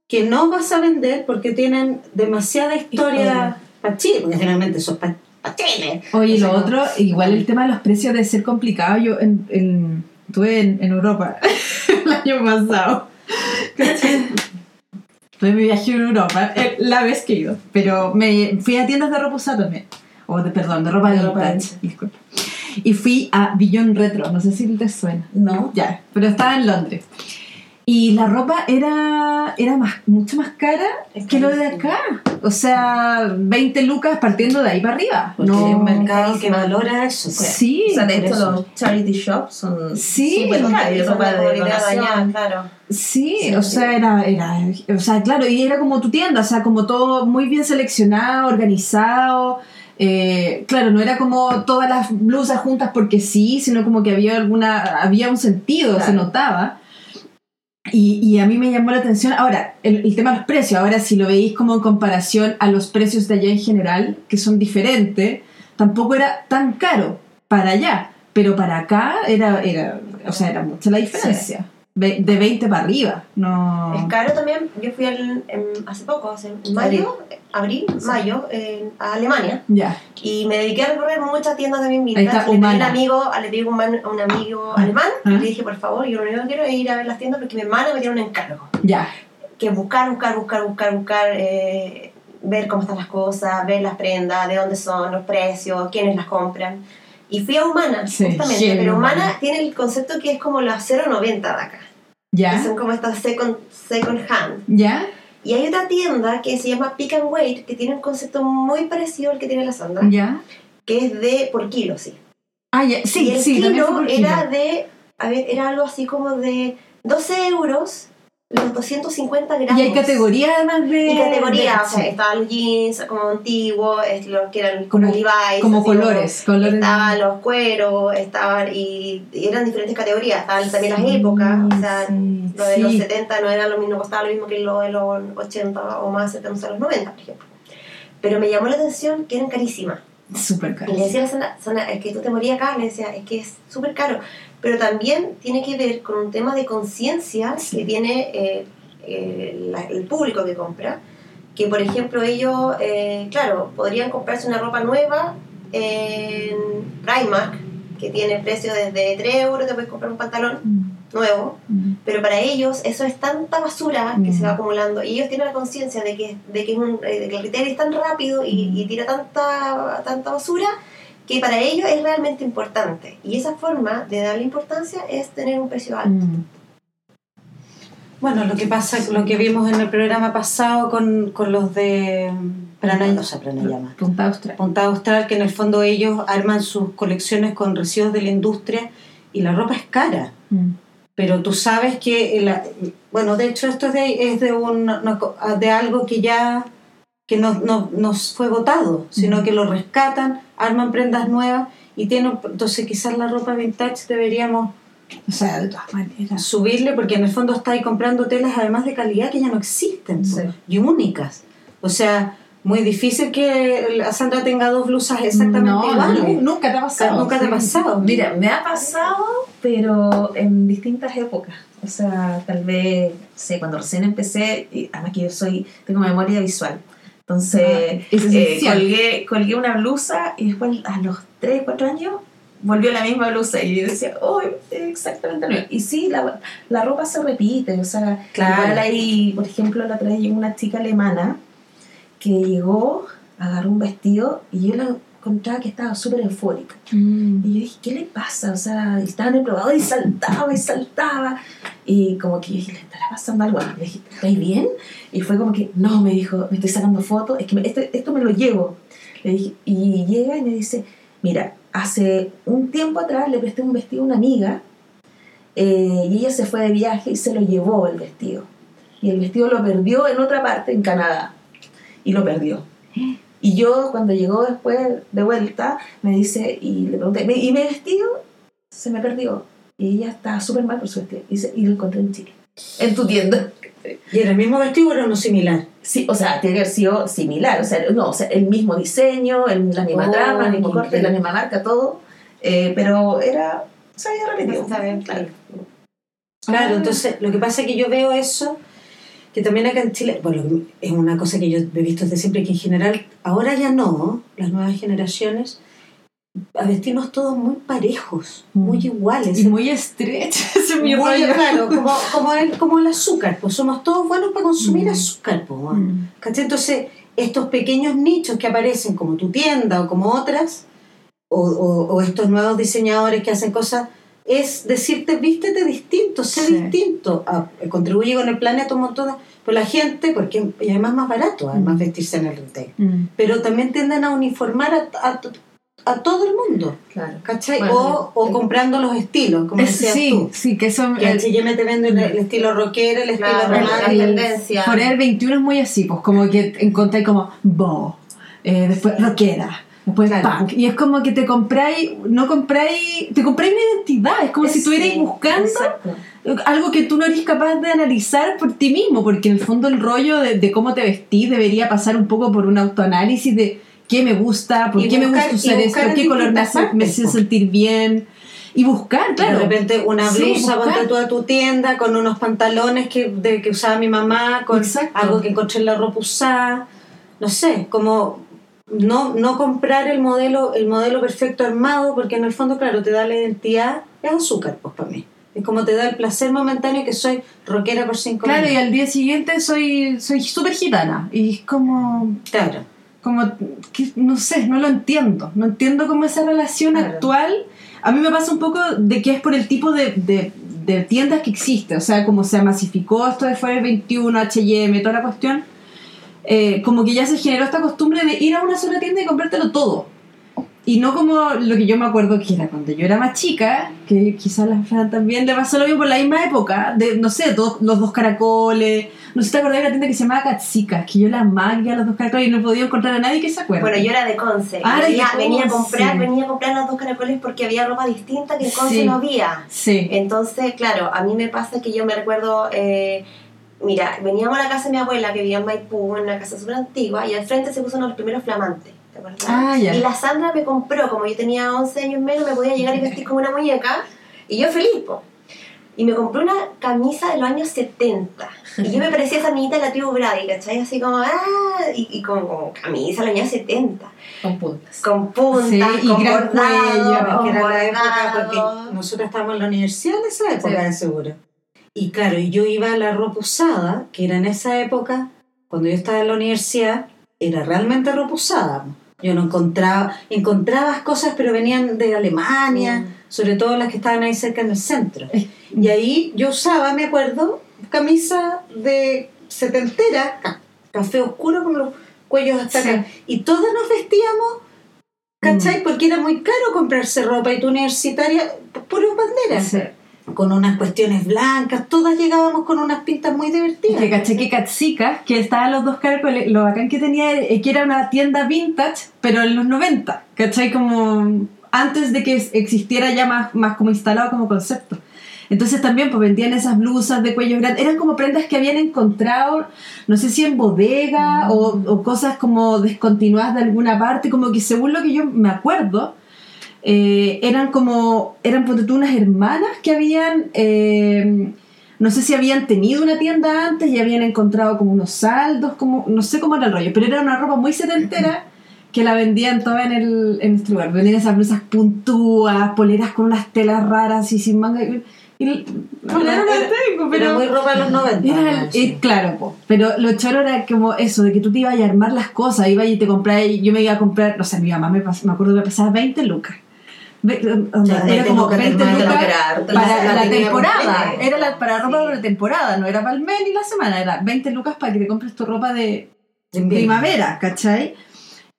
que no vas a vender porque tienen demasiada historia para Chile, porque generalmente son para Chile. Oye, O sea, lo otro, igual el tema de los precios debe ser complicado. Yo en, en- estuve en, en Europa el año pasado. Fue mi viaje en Europa, eh, la vez que he ido. Pero me fui a tiendas de ropa usada también. O de, perdón, de ropa De de ropa vintage, disculpa. Y fui a Billon Retro, no sé si te suena. No. Ya, pero estaba en Londres. Y la ropa era, era más, mucho más cara Es que lo de acá. O sea, 20 lucas partiendo de ahí para arriba. Porque no, hay un mercado que valora eso. Sí, O sea, de hecho los charity shops son Sí, súper Son ropa de donación. claro. sí, Sí, o sí. sea, era, era, o sea, claro, y era como tu tienda, o sea, como todo muy bien seleccionado, organizado, eh, claro, no era como todas las blusas juntas porque sí, sino como que había alguna, había un sentido, se notaba. Y, y a mí me llamó la atención, ahora, el, el tema de los precios, ahora si lo veis como en comparación a los precios de allá en general, que son diferentes, tampoco era tan caro para allá, pero para acá era, era o sea, era mucha la diferencia. De 20 para arriba, no... Es caro también. Yo fui al- en- hace poco, hace en mayo, abril, mayo, a Alemania. Ya, Y me dediqué a recorrer muchas tiendas de mi Ahí está, Le pedí a un amigo, le pedí un, man- un amigo Ah. alemán. Ah. Y le dije, por favor, yo lo único que quiero es ir a ver las tiendas porque mi hermana me tiene un encargo. ya. Que buscar, buscar, buscar, buscar, buscar, eh, ver cómo están las cosas, ver las prendas, de dónde son, los precios, quiénes las compran. Y fui a Humana, Sí, justamente. pero Humana. Humana tiene el concepto que es como la 0.90 de acá. Que ¿Ya? son como estas second, second hand. ¿Ya? Y hay otra tienda que se llama Pick and Wait, que tiene un concepto muy parecido al que tiene la Sandra, ¿Ya? que es de por kilo, sí. Ah, ya. Sí, y el sí, kilo era de, a ver, era algo así como de 12 euros los 250 gramos. Y hay categoría además de... Y categoría, de- o sea, sí. estaban los jeans como antiguos, es lo que eran Como- los Levi's. como así colores, colores. Estaban los cueros, estaban, y, y eran diferentes categorías, estaban también las épocas, o sea, sí, lo de los sí. 70 no era lo mismo, costaba lo mismo que lo de los 80 o más cercanos a los 90, por ejemplo. Pero me llamó la atención que eran carísimas. Súper caro. Y le decía a la "Sana, es que tú te morías acá, le decía, es que es súper caro. Pero también tiene que ver con un tema de conciencia que tiene eh, eh, la- el público que compra. Que, por ejemplo, ellos, eh, claro, podrían comprarse una ropa nueva en Primark, que tiene precio desde 3 euros, te puedes comprar un pantalón Mm, nuevo. Pero para ellos eso es tanta basura que se va acumulando y ellos tienen la conciencia de que, de, que es un, eh, de que el retail es tan rápido y, y tira tanta, tanta basura que para ellos es realmente importante. Y esa forma de darle importancia es tener un precio alto. Bueno, lo que pasa, lo que vimos en el programa pasado con, con los de Pranayama, o sea, Pranayama, Punta Austral. Punta Austral, que en el fondo ellos arman sus colecciones con residuos de la industria y la ropa es cara. Mm. Pero tú sabes que, la- bueno, de hecho esto es de, es de, un, de algo que ya que no, no, nos fue votado, sino que lo rescatan, arman prendas nuevas y tienen, entonces quizás la ropa vintage deberíamos O sea, de todas maneras. subirle porque en el fondo está ahí comprando telas además de calidad que ya no existen Sí. y únicas. O sea, muy difícil que la Sandra tenga dos blusas exactamente no, iguales. no, nunca te ha pasado. Nunca te ha pasado. Mira, me ha pasado, pero en distintas épocas. O sea, tal vez, sé, cuando recién empecé, y además que yo soy, tengo memoria visual. Entonces, Ah, eh, colgué, colgué una blusa y después a los 3, 4 años volvió la misma blusa y yo decía, oh, exactamente lo mismo. Y sí, la, la ropa se repite, o sea, Claro. igual ahí, por ejemplo, la otra vez llegó una chica alemana que llegó, agarró un vestido y yo la encontraba que estaba súper eufórica. Mm. Y yo dije, ¿qué le pasa? O sea, estaba en el probador y saltaba y saltaba. Y como que yo dije, ¿le estará pasando algo? Le dije, ¿estáis bien? Y fue como que, no, me dijo, me estoy sacando fotos, es que me- este- esto me lo llevo. Le dije, y llega y me dice, mira, hace un tiempo atrás le presté un vestido a una amiga eh, y ella se fue de viaje y se lo llevó el vestido. Y el vestido lo perdió en otra parte, en Canadá. Y lo perdió. Y yo, cuando llegó después de vuelta, me dice, y le pregunté, "¿Me- ¿y mi vestido? Se me perdió. Y ella estaba súper mal por su vestido. Y, dice, y lo encontré en Chile. En tu tienda. ¿Y era el mismo vestido o era uno similar? Sí, o sea, tiene que haber sido similar. O sea, no, o sea, el mismo diseño, el- la misma Oh, trama, el mismo corte, la increíble. misma marca, todo. Eh, pero era, se había repetido. Está bien, claro. Claro, entonces lo que pasa es que yo veo eso, que también acá en Chile, bueno, es una cosa que yo he visto desde siempre, que en general, ahora ya no, las nuevas generaciones, a vestirnos todos muy parejos, Mm. muy iguales. Y muy estrecha, ese es mi Muy, claro, como, como, el, como el azúcar, pues somos todos buenos para consumir Mm. azúcar, pues. bueno. Mm. Entonces, estos pequeños nichos que aparecen como tu tienda o como otras, o, o- o estos nuevos diseñadores que hacen cosas, es decirte, vístete distinto, sé Sí. distinto, a- contribuye con el planeta un montón, de- pues la gente, porque y además es más barato, además Mm. vestirse en el retail, Mm. pero también tienden a uniformar a, a- a todo el mundo, Claro. ¿cachai? Bueno, o, o el- comprando los estilos, como Es- decías sí, tú. sí, que eso... Que H&M te vende el, el estilo rockero, el estilo Claro, romántico. la tendencia. Forever 21 es muy así, pues como que encontré como bo, eh, después rockera, Claro. punk. Y es como que te compráis, no compráis, te compráis una identidad. Es como si Sí, estuvierais buscando exacto. algo que tú no eres capaz de analizar por ti mismo, porque en el fondo el rollo de, de cómo te vestís debería pasar un poco por un autoanálisis de qué me gusta, por Y qué me gusta usar esto, qué color me hace, me hace sentir bien. Y buscar, claro. De repente una Sí, blusa, ponte tú a tu tienda con unos pantalones que, de, que usaba mi mamá, con Exacto. algo que encontré en la ropa usada. No sé, como no, no comprar el modelo, el modelo perfecto armado, porque en el fondo, claro, te da la identidad, es azúcar, pues para mí. Es como te da el placer momentáneo que soy rockera por cinco Claro, y minutos. al día siguiente soy soy súper gitana. Y es como, Claro. como que, no sé, no lo entiendo. No entiendo cómo esa relación Claro. actual. A mí me pasa un poco de que es por el tipo de, de, de tiendas que existe. O sea, como se masificó esto de Forever 21, HM, toda la cuestión. Eh, como que ya se generó esta costumbre de ir a una sola tienda y comprártelo todo. Y no como lo que yo me acuerdo que era cuando yo era más chica, que quizás la Fran también le pasó lo mismo por la misma época, de, no sé, dos- los dos caracoles. No sé si te acordás de una tienda que se llamaba Katsika, que yo la era los dos caracoles y no podía encontrar a nadie que se acuerde. Bueno, yo era de Conce. Ah, venía, de venía a comprar, venía a comprar los dos caracoles porque había ropa distinta que en Conce Sí. no había. Sí. Entonces, claro, a mí me pasa que yo me recuerdo, eh, mira, veníamos a la casa de mi abuela que vivía en Maipú, en una casa súper antigua, y al frente se puso uno de los primeros flamantes. ¿te acuerdas? Ah, ya. Y la Sandra me compró, como yo tenía 11 años menos, me podía llegar y vestir como una muñeca, y yo feliz, po. Y me compré una camisa de los años 70. Y yo me parecía esa niñita de la tribu Brady, ¿cachai? Así como, ah, y, y con, con camisa de los años 70. Con puntas. Con puntas, Sí, y con gran bordado, cuello, con que era la época, porque nosotros estábamos en la universidad en esa época, Sí. de seguro. Y claro, yo iba a la ropa usada, que era en esa época, cuando yo estaba en la universidad, era realmente ropa usada. Yo no encontraba, encontrabas cosas, pero venían de Alemania, Mm. sobre todo las que estaban ahí cerca en el centro. Eh, Y ahí yo usaba, me acuerdo, camisa de setentera, ca- café oscuro con los cuellos hasta Sí. acá. Y todas nos vestíamos, ¿cachai? Porque era muy caro comprarse ropa y tu universitaria, puro bandera. Sí. Con unas cuestiones blancas, todas llegábamos con unas pintas muy divertidas. que caché que Katsika, que estaban los dos caracoles, lo bacán que tenía es que era una tienda vintage, pero en los 90, ¿cachai? Como antes de que existiera ya más, más como instalado como concepto. Entonces también pues vendían esas blusas de cuello grande, eran como prendas que habían encontrado, no sé si en bodega o, o cosas como descontinuadas de alguna parte, como que según lo que yo me acuerdo, eh, eran como, eran ponte tú, unas hermanas que habían, eh, no sé si habían tenido una tienda antes y habían encontrado como unos saldos, como, no sé cómo era el rollo, pero era una ropa muy setentera que la vendían toda en, el, en este lugar. Vendían esas blusas puntúas, poleras con unas telas raras y sin manga. Y, y- no, no era- tengo, pero... Era muy ropa de los 90. Era Sí. eh, claro, po. pero lo choro era como eso, de que tú te ibas a armar las cosas, ibas y te comprabas, y yo me iba a comprar, no sé, mi mamá me, me acuerdo que me pasaba 20 lucas. Onda, era 20 como lucas 20 del lucas para la la, temporada, completa. era la, para ropa Sí. de temporada, no era para el mes ni la semana, era 20 lucas para que te compres tu ropa de, primavera, ¿cachai?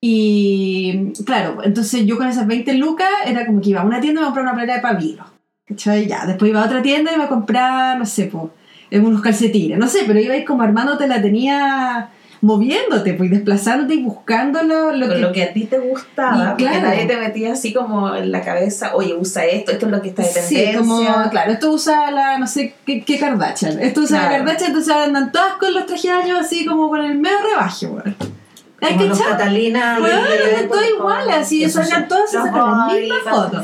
Y claro, entonces yo con esas 20 lucas era como que iba a una tienda y me compraba una polera de pabilo, ¿cachai? Ya, después iba a otra tienda y me compraba, no sé, pues, unos calcetines, no sé, pero iba a ir como armándote, la tenía moviéndote, pues, y desplazándote y buscando lo, que... lo que a ti te gustaba, Y claro. nadie te metía así como en la cabeza, oye, usa esto, esto es lo que está de Sí, tendencia. como, claro, esto usa la, no sé, qué, qué Kardashian. Esto usa la Claro. Kardashian, entonces andan todas con los trajes de años así como con el medio rebaje, weón. Hay Como que echar Catalina. De- eran todas iguales, así, salgan todas Los sacan las body, mismas fotos.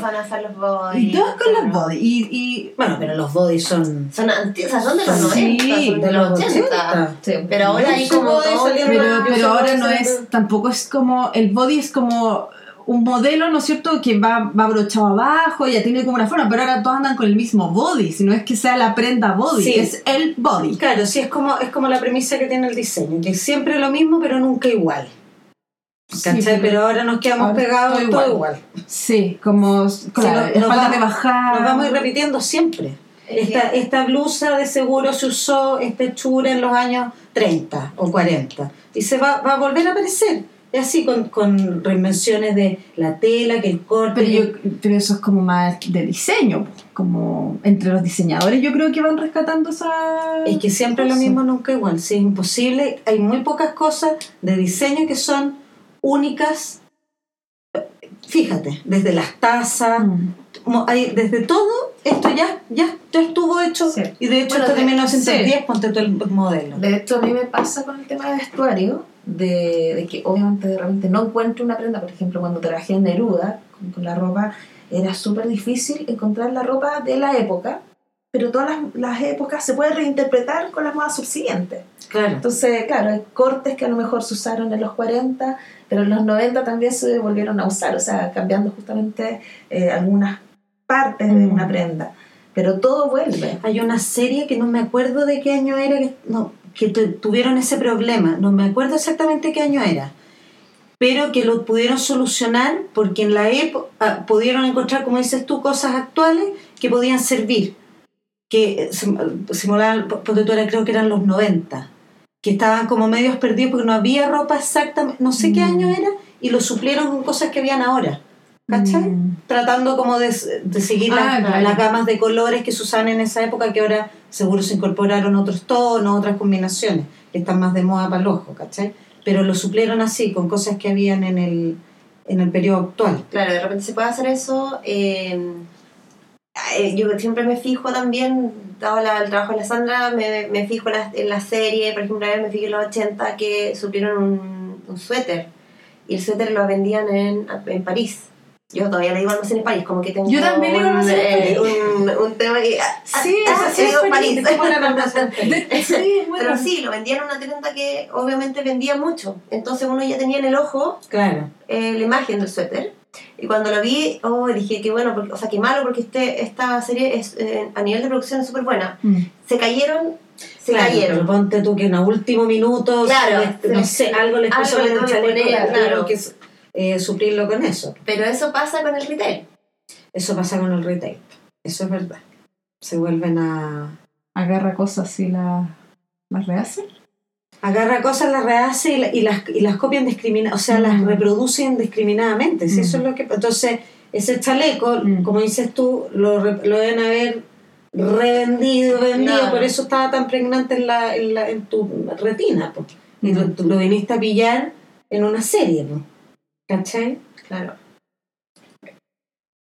body. Y todas con los body. Y, y Bueno, pero los bodies son. Son antiguos, son de los Sí, 90, son de los 80. Sí. Pero ahora hay como body pero, ahora body no es, tampoco es como, el body es como un modelo, ¿no es cierto?, que va, va brochado abajo, ya tiene como una forma, pero ahora todos andan con el mismo body, si no es que sea la prenda body, Sí. es el body. Claro, sí, es como, es como la premisa que tiene el diseño, que es siempre lo mismo, pero nunca igual. ¿Cachai? Sí, pero ahora nos quedamos ahora pegados todo todo igual. igual. Sí, como, claro, nos- nos espalda vamos-. Nos vamos a ir repitiendo siempre. Es Esta, esta blusa de seguro se usó, esta hechura en los años 30 o 40. Y se va, va a volver a aparecer. Es así, con, con reinvenciones de la tela, que el corte. Pero, yo, pero eso es como más de diseño, como entre los diseñadores yo creo que van rescatando esa... Es que siempre lo cosa. mismo, nunca igual. Sí, es imposible. Hay muy pocas cosas de diseño que son únicas fíjate, desde las tazas, Mm. hay- desde todo, esto ya, ya, ya estuvo hecho. Sí. Y de hecho, Bueno, esto de de- 1910, ponte todo el modelo. De hecho, a mí me pasa con el tema de vestuario, de, de que obviamente de repente no encuentro una prenda. Por ejemplo, cuando trabajé en Neruda, con, con la ropa, era súper difícil encontrar la ropa de la época, pero todas las, las épocas se pueden reinterpretar con las modas subsiguientes. Claro. Entonces, claro, hay cortes que a lo mejor se usaron en los 40, pero en los 90 también se volvieron a usar, o sea, cambiando justamente eh, algunas partes de una prenda. Pero todo vuelve. Hay una serie que no me acuerdo de qué año era, que, no, que tu- tuvieron ese problema, no me acuerdo exactamente qué año era, pero que lo pudieron solucionar porque en la época pudieron encontrar, como dices tú, cosas actuales que podían servir. Que eh, sim- simulaban, ponte tú, era- creo que eran los 90, que estaban como medios perdidos porque no había ropa exactamente, no sé qué Mm. año era, y lo suplieron con cosas que habían ahora. ¿Cachai? Mm. tratando como de, de seguir Ah, las, claro. las gamas de colores que se usaban en esa época, que ahora seguro se incorporaron otros tonos, otras combinaciones, que están más de moda para el ojo, ¿cachai? Pero lo suplieron así, con cosas que habían en el, en el periodo actual. Claro, de repente se puede hacer eso. eh, eh, yo siempre me fijo también, dado la- el trabajo de la Sandra, me, me fijo en la, en la serie, por ejemplo, a me fijé en los 80 que suplieron un, un suéter. Y el suéter lo vendían en, en París. Yo todavía le digo almacén en París, como que tengo Yo también le digo un, almacén en eh, París. un, un tema ah, Sí, ah, eso sí es París. ¿Cómo era el almacén? De- sí, bueno. Pero sí, lo vendían en una tienda que obviamente vendía mucho. Entonces uno ya tenía en el ojo Claro. eh, la imagen del suéter. Y cuando lo vi, oh, dije que bueno, porque, o sea, que malo, porque este, esta serie es, eh, a nivel de producción es súper buena. Mm. Se cayeron, se Claro, pero cayeron. ponte tú que en los últimos minutos, Claro, se no sé, algo les algo pasó le en el que chaleco, claro, que eh, suplirlo con eso. Pero eso pasa con el retail. Eso pasa con el retail. Eso es verdad. Se vuelven a... Agarra cosas y la- las rehace. agarra cosas, las rehace y, la- y las, y las copian discriminadas, o sea, las Mm. reproduce indiscriminadamente. ¿sí? Mm. Eso es lo que, entonces, ese chaleco, Mm. como dices tú, lo, re- lo deben haber revendido, vendido, Claro. por eso estaba tan pregnante en, la, en, la- en tu retina. po. Y lo, Mm. tú lo viniste a pillar en una serie. po. ¿Cachai? Claro.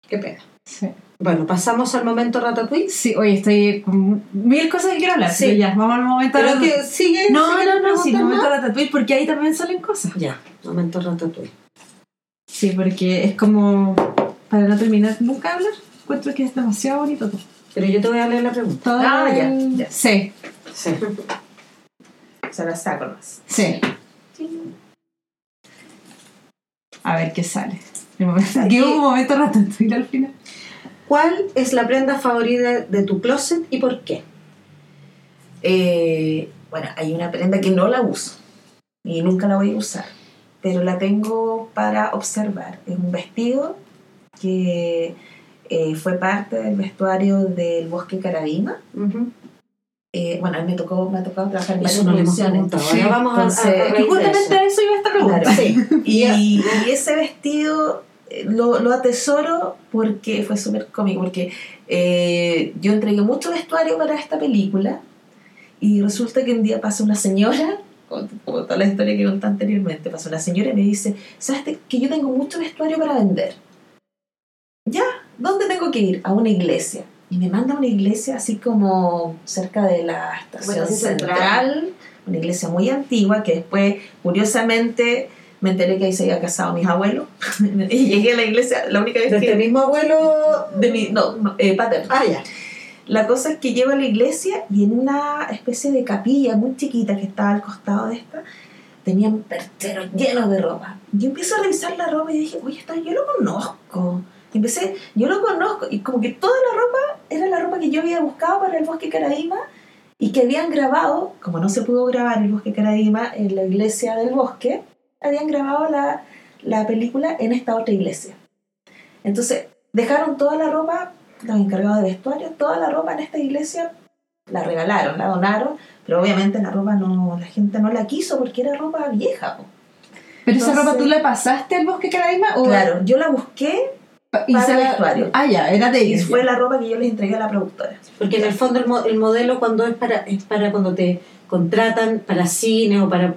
Qué pena. Sí. Bueno, pasamos al momento Ratatouille. Sí, oye, estoy con mil cosas que quiero hablar. Sí. ya, vamos al momento Pero Ratatouille. que sigue. No, sigue no, no, sí, momento Ratatouille, porque ahí también salen cosas. Ya, momento Ratatouille. Sí, porque es como, para no terminar nunca hablar, encuentro que es demasiado bonito todo. Pero yo te voy a leer la pregunta. Todo Ah, ya, el- ya. Sí, Sí. Se la saco más. sí. A ver qué sale. Aquí hubo un momento Ratatouille al final. ¿Cuál es la prenda favorita de tu closet y por qué? Eh, bueno, hay una prenda que no la uso y nunca la voy a usar, pero la tengo para observar. Es un vestido que eh, fue parte del vestuario del Bosque Carabima. Eh, bueno, a mí me, tocó, me ha tocado trabajar en varias no producciones. preguntado. Ahora vamos a- a, Entonces, a de justamente eso. a eso iba esta pregunta. Claro. Sí. Y, y ese vestido eh, lo, lo atesoro porque fue súper cómico, porque eh, yo entregué mucho vestuario para esta película y resulta que un día pasa una señora, como toda la historia que conté anteriormente, pasa una señora y me dice, ¿sabes que yo tengo mucho vestuario para vender? Ya, ¿dónde tengo que ir? A una iglesia. Y me manda a una iglesia así como cerca de la estación Bueno, central, central. una iglesia muy antigua que después, curiosamente, me enteré que ahí se había casado mis abuelos. y llegué a la iglesia, la única vez ¿De este que... mismo abuelo? De mi, no, no, eh, paterno. Ah, ya. La cosa es que llego a la iglesia y en una especie de capilla muy chiquita que estaba al costado de esta, tenían percheros llenos de ropa. Yo empiezo a revisar la ropa y dije, oye, esta yo lo conozco. Y empecé, yo lo conozco. Y como que toda la ropa era la ropa que yo había buscado para el Bosque Caraíma y que habían grabado, como no se pudo grabar el Bosque Caraíma en la iglesia del bosque, habían grabado la, la película en esta otra iglesia. Entonces, dejaron toda la ropa, los encargados de vestuario, toda la ropa en esta iglesia, la regalaron, la donaron, pero obviamente la ropa no, la gente no la quiso porque era ropa vieja. po. Pero esa Entonces- ropa tú la pasaste al bosque Caraima o Claro, yo la busqué y para se la- vestuario. Ah, ya, era de y ellos. fue la ropa que yo les entregué a la productora. Porque en el fondo el, mo- el modelo cuando es para, es para cuando te contratan para cine o para...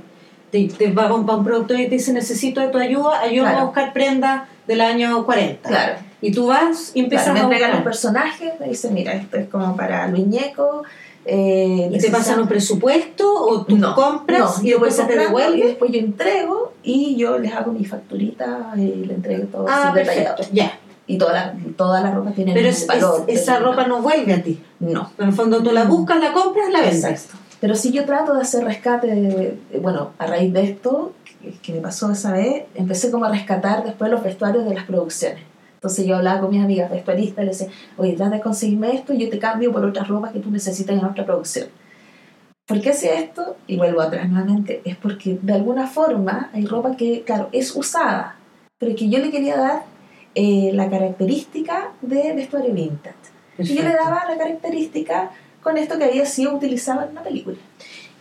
Te, te va con- para un productor y te dice necesito de tu ayuda, ayúdame a buscar prendas del año 40. Claro. Y tú vas y empiezas Claro, me a entregan los buscar. personajes, me dicen, mira, esto es como para Luis Ñeco. Eh, ¿Y te pasan un presupuesto o tú no, compras no, y después se te comprando y devuelve? después yo entrego y yo les hago mi facturita y le entrego todo Ah, perfecto, ya. Y toda la, toda la ropa tiene Pero es- valor. es- esa ropa no vuelve a ti. No. En el fondo tú la buscas, la compras, la vendes. Pero si yo trato de hacer rescate, bueno, a raíz de esto, que, que me pasó esa vez, empecé como a rescatar después los vestuarios de las producciones. Entonces yo hablaba con mis amigas vestuaristas y les decía, oye, trata de conseguirme esto y yo te cambio por otras ropas que tú necesitas en otra producción. ¿Por qué hacía esto? Y vuelvo atrás nuevamente. Es porque de alguna forma hay ropa que, claro, es usada, pero que yo le quería dar eh, la característica de vestuario vintage. Y yo le Perfecto. daba la característica con esto que había sido utilizado en una película.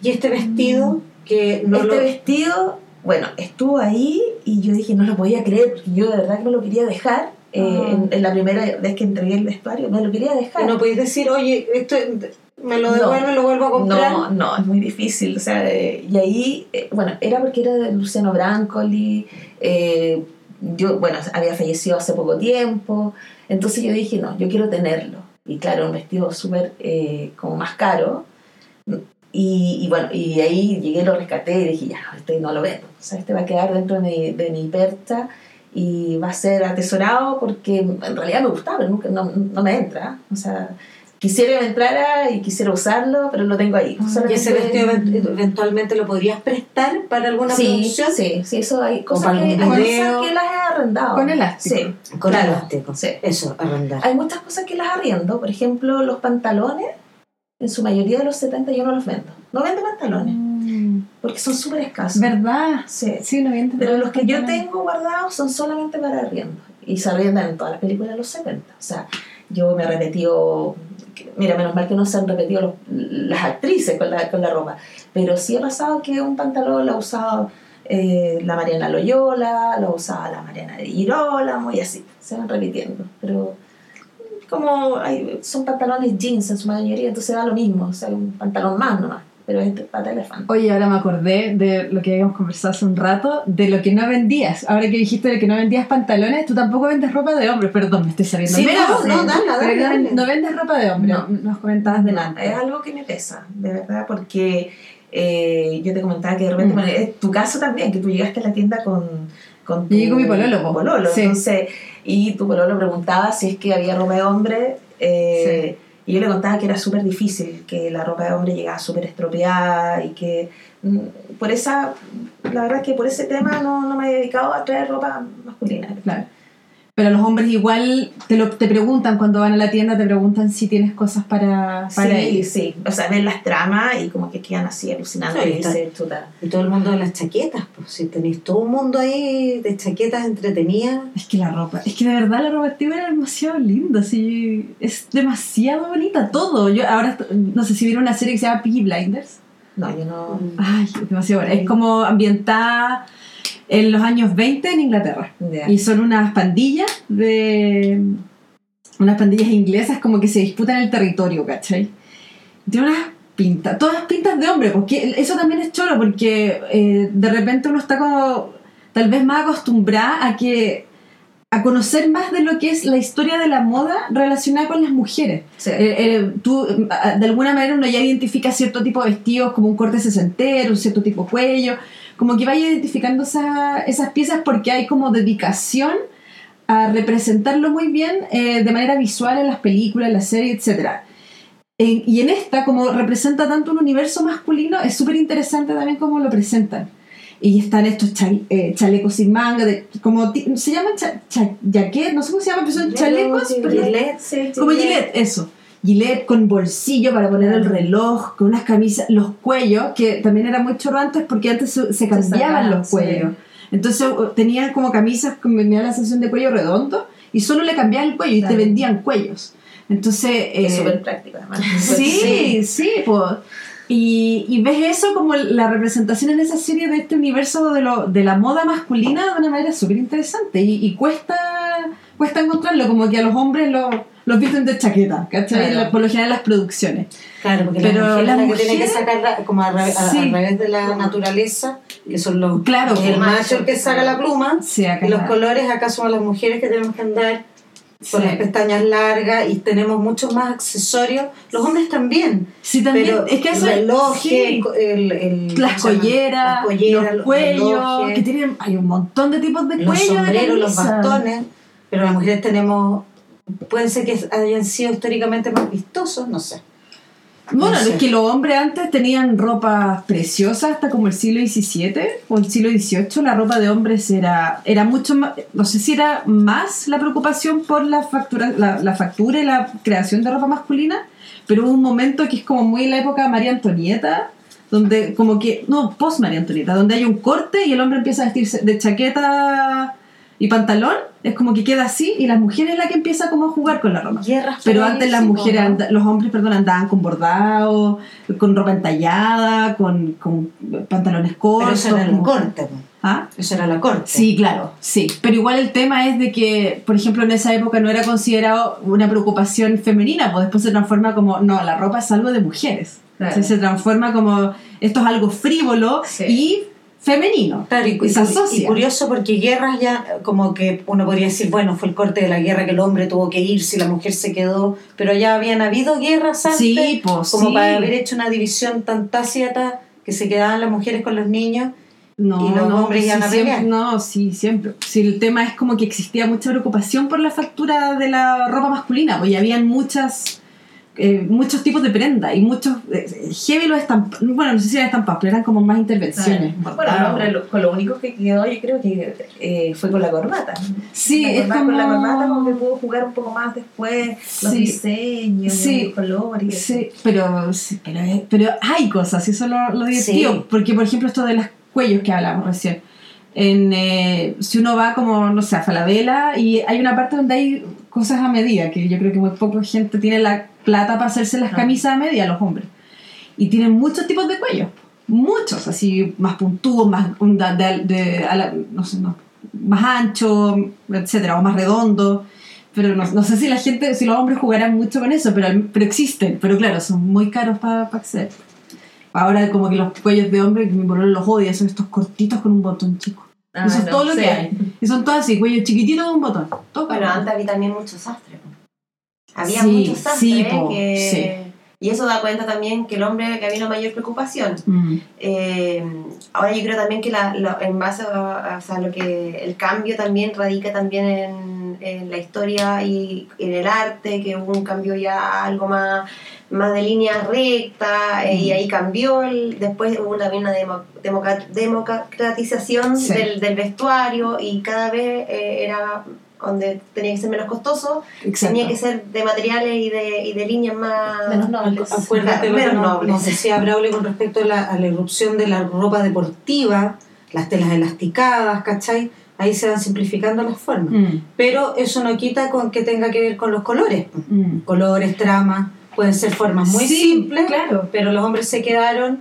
Y este vestido que no este lo... vestido, bueno, estuvo ahí y yo dije, no lo podía creer, porque yo de verdad que me lo quería dejar. eh, Ah. en, en la primera vez que entregué el vestuario, me lo quería dejar. No podéis decir, oye, esto me lo No. devuelve, lo vuelvo a comprar. No, no, es muy difícil. O sea, eh, y ahí, eh, bueno, era porque era de Luciano Brancoli. Yo, bueno, había fallecido hace poco tiempo. Entonces yo dije, no, yo quiero tenerlo. Y claro, un vestido súper eh, como más caro. Y, y bueno, y ahí llegué, lo rescaté y dije, ya, este no lo vendo. O sea, este va a quedar dentro de mi, de mi percha y va a ser atesorado porque en realidad me gustaba, pero nunca, no, no me entra. O sea, quisiera que me entrara y quisiera usarlo, pero lo tengo ahí. Y ese vestido event- eventualmente lo podrías prestar para alguna sí, producción. Sí, sí, eso hay cosas, que, hay algún cosas video. que las he arrendado. Con elástico. Sí, Con claro, elástico. sí. Eso, arrendar. Hay muchas cosas que las arriendo, por ejemplo, los pantalones, en su mayoría de los 70 yo no los vendo. No vendo pantalones, Mm, porque son súper escasos. ¿Verdad? Sí. Sí, no entendido Pero los que yo tengo guardados son solamente para arriendo. Y se arriendan en todas las películas de los 70. O sea, yo me he repetido. Mira, menos mal que no se han repetido los- las actrices con la, con la ropa. Pero sí ha pasado que un pantalón lo ha usado eh, la Mariana Loyola, lo usado la Mariana de Girolamo y así. Se van repitiendo. Pero como hay, son pantalones jeans en su mayoría, entonces da lo mismo. O sea, un pantalón más nomás. Pero es pata elefante. Oye, ahora me acordé de lo que habíamos conversado hace un rato, de lo que no vendías. Ahora que dijiste de que no vendías pantalones, tú tampoco vendes ropa de hombre. Perdón, me estoy saliendo. Sí, no, no, dale, dale, no- dale. No vendes ropa de hombre, No. nos comentabas delante. Es algo que me pesa, de verdad, porque eh, yo te comentaba que de repente, Mm. bueno, es tu caso también, que tú llegaste a la tienda con, con tu con mi pololo, po. pololo, Sí. entonces, y tu pololo preguntaba si es que había ropa de hombre, eh, y yo le contaba que era súper difícil, que la ropa de hombre llegaba súper estropeada y que mm, por esa, la verdad es que por ese tema no, no me he dedicado a traer ropa masculina. Claro. Pero los hombres igual te, lo, te preguntan cuando van a la tienda, te preguntan si tienes cosas para, para Sí, ellos. sí, o sea, ven las tramas y como que quedan así alucinando Sí, y está. Y todo el mundo de las chaquetas, pues si tenéis todo un mundo ahí de chaquetas entretenidas. Es que la ropa, es que de verdad la ropa antigua era demasiado linda, sí, es demasiado bonita todo. Yo ahora no sé si vieron una serie que se llama Piggy Blinders. No, yo no... Ay, es demasiado buena. Es como ambientada en los años 20 en Inglaterra. Y son unas pandillas de. unas pandillas inglesas como que se disputan el territorio, ¿cachai? Tiene unas pintas, todas pintas de hombre, porque eso también es choro, porque eh, de repente uno está como tal vez más acostumbrada a que a conocer más de lo que es la historia de la moda relacionada con las mujeres. Sí. Eh, eh, tú, eh, de alguna manera, uno ya identifica cierto tipo de vestidos como un corte sesentero, un cierto tipo de cuello, como que vaya identificando esa- esas piezas porque hay como dedicación a representarlo muy bien eh, de manera visual en las películas, en las series, etc. En- y en esta, como representa tanto un universo masculino, es súper interesante también cómo lo presentan. Y están estos chal- eh, chalecos sin manga, de, como se llaman cha, cha- jaquet, no sé cómo se llaman, pero son chalecos, pero- sí, como Gillette, eso. Gillette con bolsillo para poner el reloj, con unas camisas, los cuellos, que también era muy chorro antes porque antes se, se cambiaban sacaban, los sí. cuellos. Entonces uh, tenían como camisas que me la sensación de cuello redondo y solo le cambiaban el cuello y te vendían cuellos. Entonces, Es eh, súper práctico, además. Sí, sí, pues. Y, y ves eso como la representación en esa serie de este universo de, lo, de la moda masculina de una manera súper interesante y, y cuesta, cuesta encontrarlo, como que a los hombres lo, los visten de chaqueta, ¿cachai? Claro. Por lo general las producciones. Claro, porque Pero la mujer la que tiene que sacar como a, ra- Sí. a través de la naturaleza, que son los Claro, el pues. macho el que saca la pluma, Sí, acá y los la- colores acá somos las mujeres que tenemos que andar con Sí. las pestañas largas y tenemos muchos más accesorios. Los hombres también. Sí, también. Pero es que eso relojes, sí. el, el- las colleras, las colleras, los cuellos, relojes, que tienen, hay un montón de tipos de los cuellos de sombreros, los bastones, pero las mujeres tenemos, pueden ser que hayan sido históricamente más vistosos, no sé. Bueno, No sé. es que los hombres antes tenían ropa preciosa hasta como el siglo XVII o el siglo XVIII. La ropa de hombres era, era mucho más, no sé si era más la preocupación por la factura, la, la factura y la creación de ropa masculina, pero hubo un momento que es como muy la época de María Antonieta, donde como que, no, post María Antonieta, donde hay un corte y el hombre empieza a vestirse de chaqueta y pantalón, es como que queda así y las mujeres es la que empieza como a jugar con la ropa. Pero antes las mujeres, anda- los hombres, perdón, andaban con bordado, con ropa entallada, con, con pantalones cortos. Pero eso era la corte. ¿Ah? Eso era la corte. Sí, claro, sí. Pero igual el tema es de que, por ejemplo, en esa época no era considerado una preocupación femenina, pues después se transforma como, no, la ropa es algo de mujeres. Claro. Se transforma como, esto es algo frívolo Sí. y femenino. Claro, y, Y se y- asocia. y curioso porque guerras ya, como que uno podría decir, bueno, fue el corte de la guerra que el hombre tuvo que ir, si la mujer se quedó, pero ya habían habido guerras antes, Sí, pues, como sí. para haber hecho una división tan tácita que se quedaban las mujeres con los niños. No, Y los no, hombres sí, iban a siempre-. No, sí, siempre. Sí, el tema es como que existía mucha preocupación por la factura de la ropa masculina, pues habían muchas, eh, muchos tipos de prenda y muchos, eh, heavy los estampados, bueno, no sé si eran estampados, pero eran como más intervenciones. Bueno, bordados. hombre lo- con lo único que quedó, yo creo que eh, fue con la corbata. Sí, La es corbata- como... Con la corbata como que pudo jugar un poco más después, los Sí. diseños, Sí. los colores. Sí, pero, sí, pero, pero hay cosas, y eso es lo, lo divertido. Porque, por ejemplo, esto de los cuellos que hablamos recién. En, eh, si uno va como, no sé, a Falabella y hay una parte donde hay cosas a medida, que yo creo que muy poca gente tiene la plata para hacerse las Ah. camisas a medida, los hombres. Y tienen muchos tipos de cuellos, muchos, así más puntudos, más de, de- a la- no sé, no, más ancho, etcétera, o más redondo. Pero no, no sé si la gente, si los hombres jugarán mucho con eso, pero, pero existen. Pero claro, son muy caros para acceder. Ahora como que los cuellos de hombre, que mi pololo los odia, son estos cortitos con un botón chico. Ah, Eso es todo lo sí. que hay. Y son todos así, cuello chiquitito con un botón. Todo Bueno, caro. antes había también muchos sastres. Había Sí, muchos sastres sí, po, que... Y eso da cuenta también que el hombre que había una mayor preocupación. Mm. Eh, ahora yo creo también que la, lo- en base a, o sea, lo que el cambio también radica también en, en la historia y en el arte, que hubo un cambio ya algo más, más de línea recta eh, y ahí cambió. el- después hubo también una demo- democratización Sí. del, del vestuario y cada vez eh, era donde tenía que ser menos costoso, Exacto. tenía que ser de materiales y de, y de líneas más Menos nobles. Acuérdate Claro, menos nos, nobles. nos decía Braulio con respecto a la, a la irrupción de la ropa deportiva, las telas elasticadas, ¿cachai? Ahí se van simplificando las formas. Mm, Pero eso no quita con que tenga que ver con los colores. mm. Colores, tramas, pueden ser formas muy Sí, simples, claro. pero los hombres se quedaron.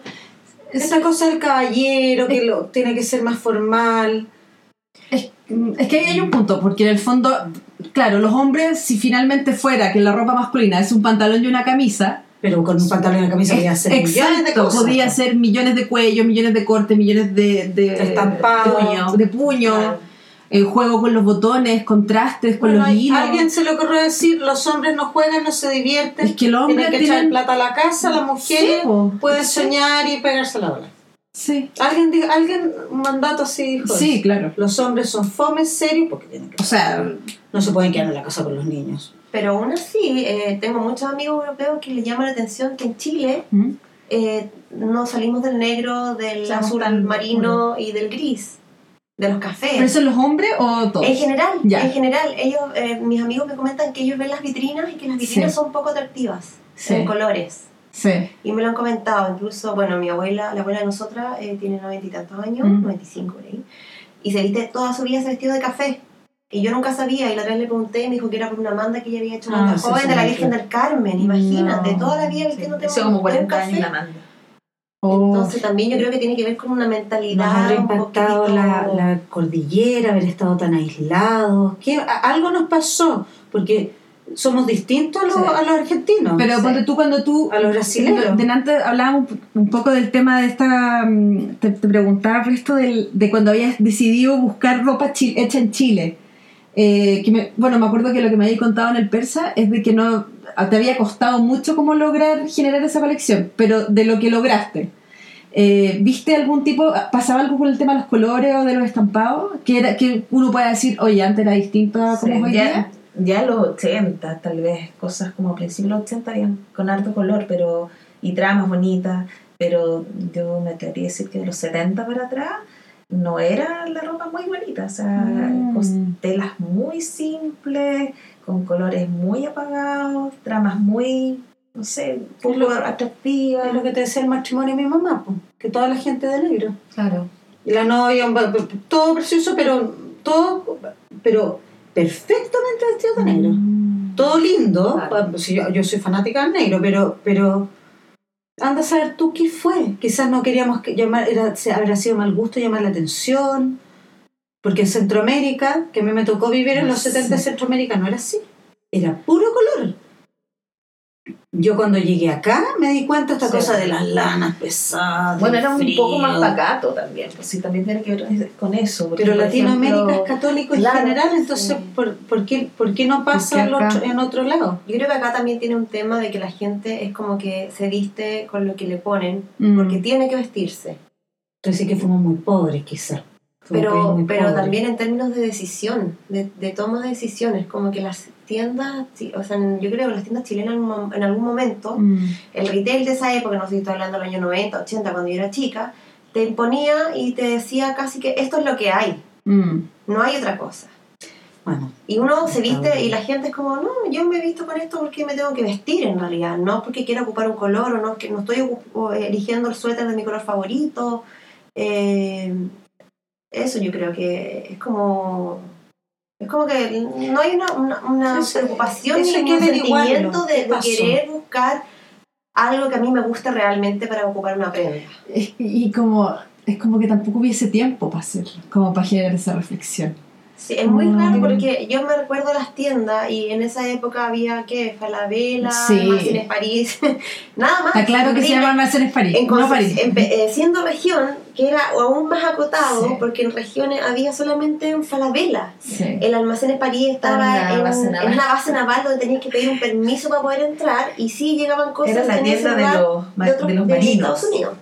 Esa cosa del caballero, que lo, tiene que ser más formal. Es, es que ahí hay un punto, porque en el fondo, claro, los hombres, si finalmente fuera que la ropa masculina es un pantalón y una camisa, Pero con un pantalón y una camisa podía hacer millones de Exacto, cosas. podía po. ser millones de cuellos, millones de cortes, millones de, de, De estampado. de puño, de puño, Claro. El juego con los botones, contrastes con Bueno, los hilos. alguien se le ocurrió decir, los hombres no juegan, no se divierten. Es que los hombres tienen que echar tienen- plata a la casa, las mujeres Sí, pueden Sí. soñar y pegarse la bola. Sí, Alguien, dijo- alguien un mandato así dijo. sí, eso. claro. Los hombres son fomes serios porque tienen que O sea, no se pueden quedar en la casa con los niños. Pero aún así, eh, tengo muchos amigos europeos que les llama la atención que en Chile ¿mm? eh, no salimos del negro, del Somos azul marino y del gris, de los cafés. ¿pero son los hombres o todos? En general, Ya. en general, ellos, eh, mis amigos me comentan que ellos ven las vitrinas y que las vitrinas Sí. son poco atractivas Sí. en colores. Sí. Y me lo han comentado, incluso, bueno, mi abuela, la abuela de nosotras, eh, tiene noventa y tantos años, Mm. 95 por ahí, y se viste, toda su vida se vestido de café. Y yo nunca sabía, y la otra vez le pregunté, y me dijo que era por una manda que ella había hecho Ah, cuando sí, joven sí, de la sí. Virgen del Carmen, imagínate, No. toda la vida vistiéndote un- como un 40 años café. la manda. Oh, Entonces también yo creo que tiene que ver con una Nos mentalidad habrá un impactado poquito- la, la cordillera, haber estado tan aislados. ¿Qué? A- algo nos pasó, porque somos distintos a los, Sí. a los argentinos. Pero Sí. ponte tú cuando tú... A los brasileños. Delante hablábamos un- un poco del tema de esta... mm, Te, te preguntaba esto del- de cuando habías decidido buscar ropa hecha en Chile. Eh, que me- bueno, me acuerdo que lo que me habías contado en el persa es de que no te había costado mucho como lograr generar esa colección, pero de lo que lograste. Eh, ¿Viste algún tipo, pasaba algo con el tema de los colores o de los estampados? Que, era, que uno pueda decir, oye, antes era distinto a como Sí, hoy ya, día. ya en los 80, tal vez, cosas como a principios de los 80 habían con harto color, pero y tramas bonitas, pero yo me atrevería a decir que de los 70 para atrás no era la ropa muy bonita, o sea, Mm. con telas muy simples, con colores muy apagados, tramas muy, no sé, poco atractivas. Es lo que te decía el matrimonio de mi mamá, pues, que toda la gente de negro. Claro. Y la novia, todo precioso, pero todo, pero perfectamente vestido de negro. Mm. Todo lindo. Claro. pues, yo, yo soy fanática del negro, pero, pero anda a saber tú qué fue. Quizás no queríamos que llamar, era, habrá sido mal gusto llamar la atención. Porque en Centroamérica, que a mí me tocó vivir en los Sí. 70 de Centroamérica, no era así. Era puro color. Yo cuando llegué acá me di cuenta de esta Sí. cosa de las lanas pesadas. Bueno, era un frío. poco más pacato también, pues sí, también tiene que ver con eso. porque, Pero Latinoamérica ejemplo, es católico en claro, general, entonces sí. ¿por, por qué, por qué no pasa en acá- otro, en otro lado? Yo creo que acá también tiene un tema de que la gente es como que se viste con lo que le ponen, Mm. porque tiene que vestirse. Entonces sí que fuimos muy pobres quizás. Pero, pero también en términos de decisión, de, de toma de decisiones, como que las tiendas, o sea, yo creo que las tiendas chilenas en, algún momento, Mm. el retail de esa época, no sé si estoy hablando del año 90, 80, cuando yo era chica, te imponía y te decía casi que esto es lo que hay, Mm. no hay otra cosa. Bueno, Y uno se viste y la gente es como, no, yo me he visto con esto porque me tengo que vestir en realidad, no porque quiero ocupar un color o no, que no estoy eligiendo el suéter de mi color favorito. Eh, eso yo creo que es como... Es como que no hay una, una, una Eso- preocupación eso ni un sentimiento ¿Qué de, querer buscar algo que a mí me guste realmente para ocupar una prenda. Es- Y como, es como que tampoco hubiese tiempo para hacerlo, como para generar esa reflexión. Sí, es muy Mm. raro porque yo me recuerdo las tiendas y en esa época había que Falabella, Sí. Almacenes París, nada más. Está claro que se llama Almacenes París, En no París. en eh, siendo región, que era aún más acotado, Sí. porque en regiones había solamente en Falabella. Sí. El almacén París estaba en, base en una base naval donde tenías que pedir un permiso para poder entrar y sí llegaban cosas Era la tienda de los, de, otros- de los de marinos. Estados Unidos.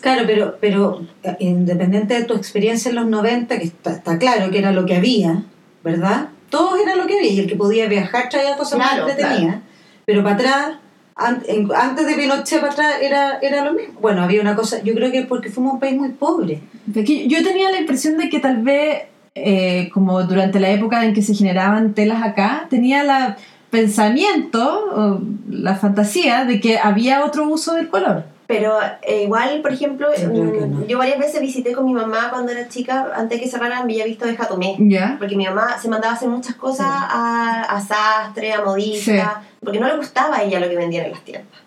Claro, pero, pero eh, independiente de tu experiencia en los 90, que está, está claro que era lo que había, ¿verdad? Todo era lo que había y el que podía viajar traía cosas Claro, más entretenidas. Pero para atrás, an- en- antes de Pinochet para atrás era, era lo mismo. Bueno, había una cosa, yo creo que porque fuimos un país muy pobre. Yo tenía la impresión de que tal vez, eh, como durante la época en que se generaban telas acá, tenía la pensamiento, o la fantasía de que había otro uso del color. Pero eh, igual, por ejemplo, no. yo varias veces visité con mi mamá cuando era chica, antes de que cerraran Villavista de Jatomé. Porque mi mamá se mandaba a hacer muchas cosas a, a sastre, a modista, porque no le gustaba a ella lo que vendían en las tiendas.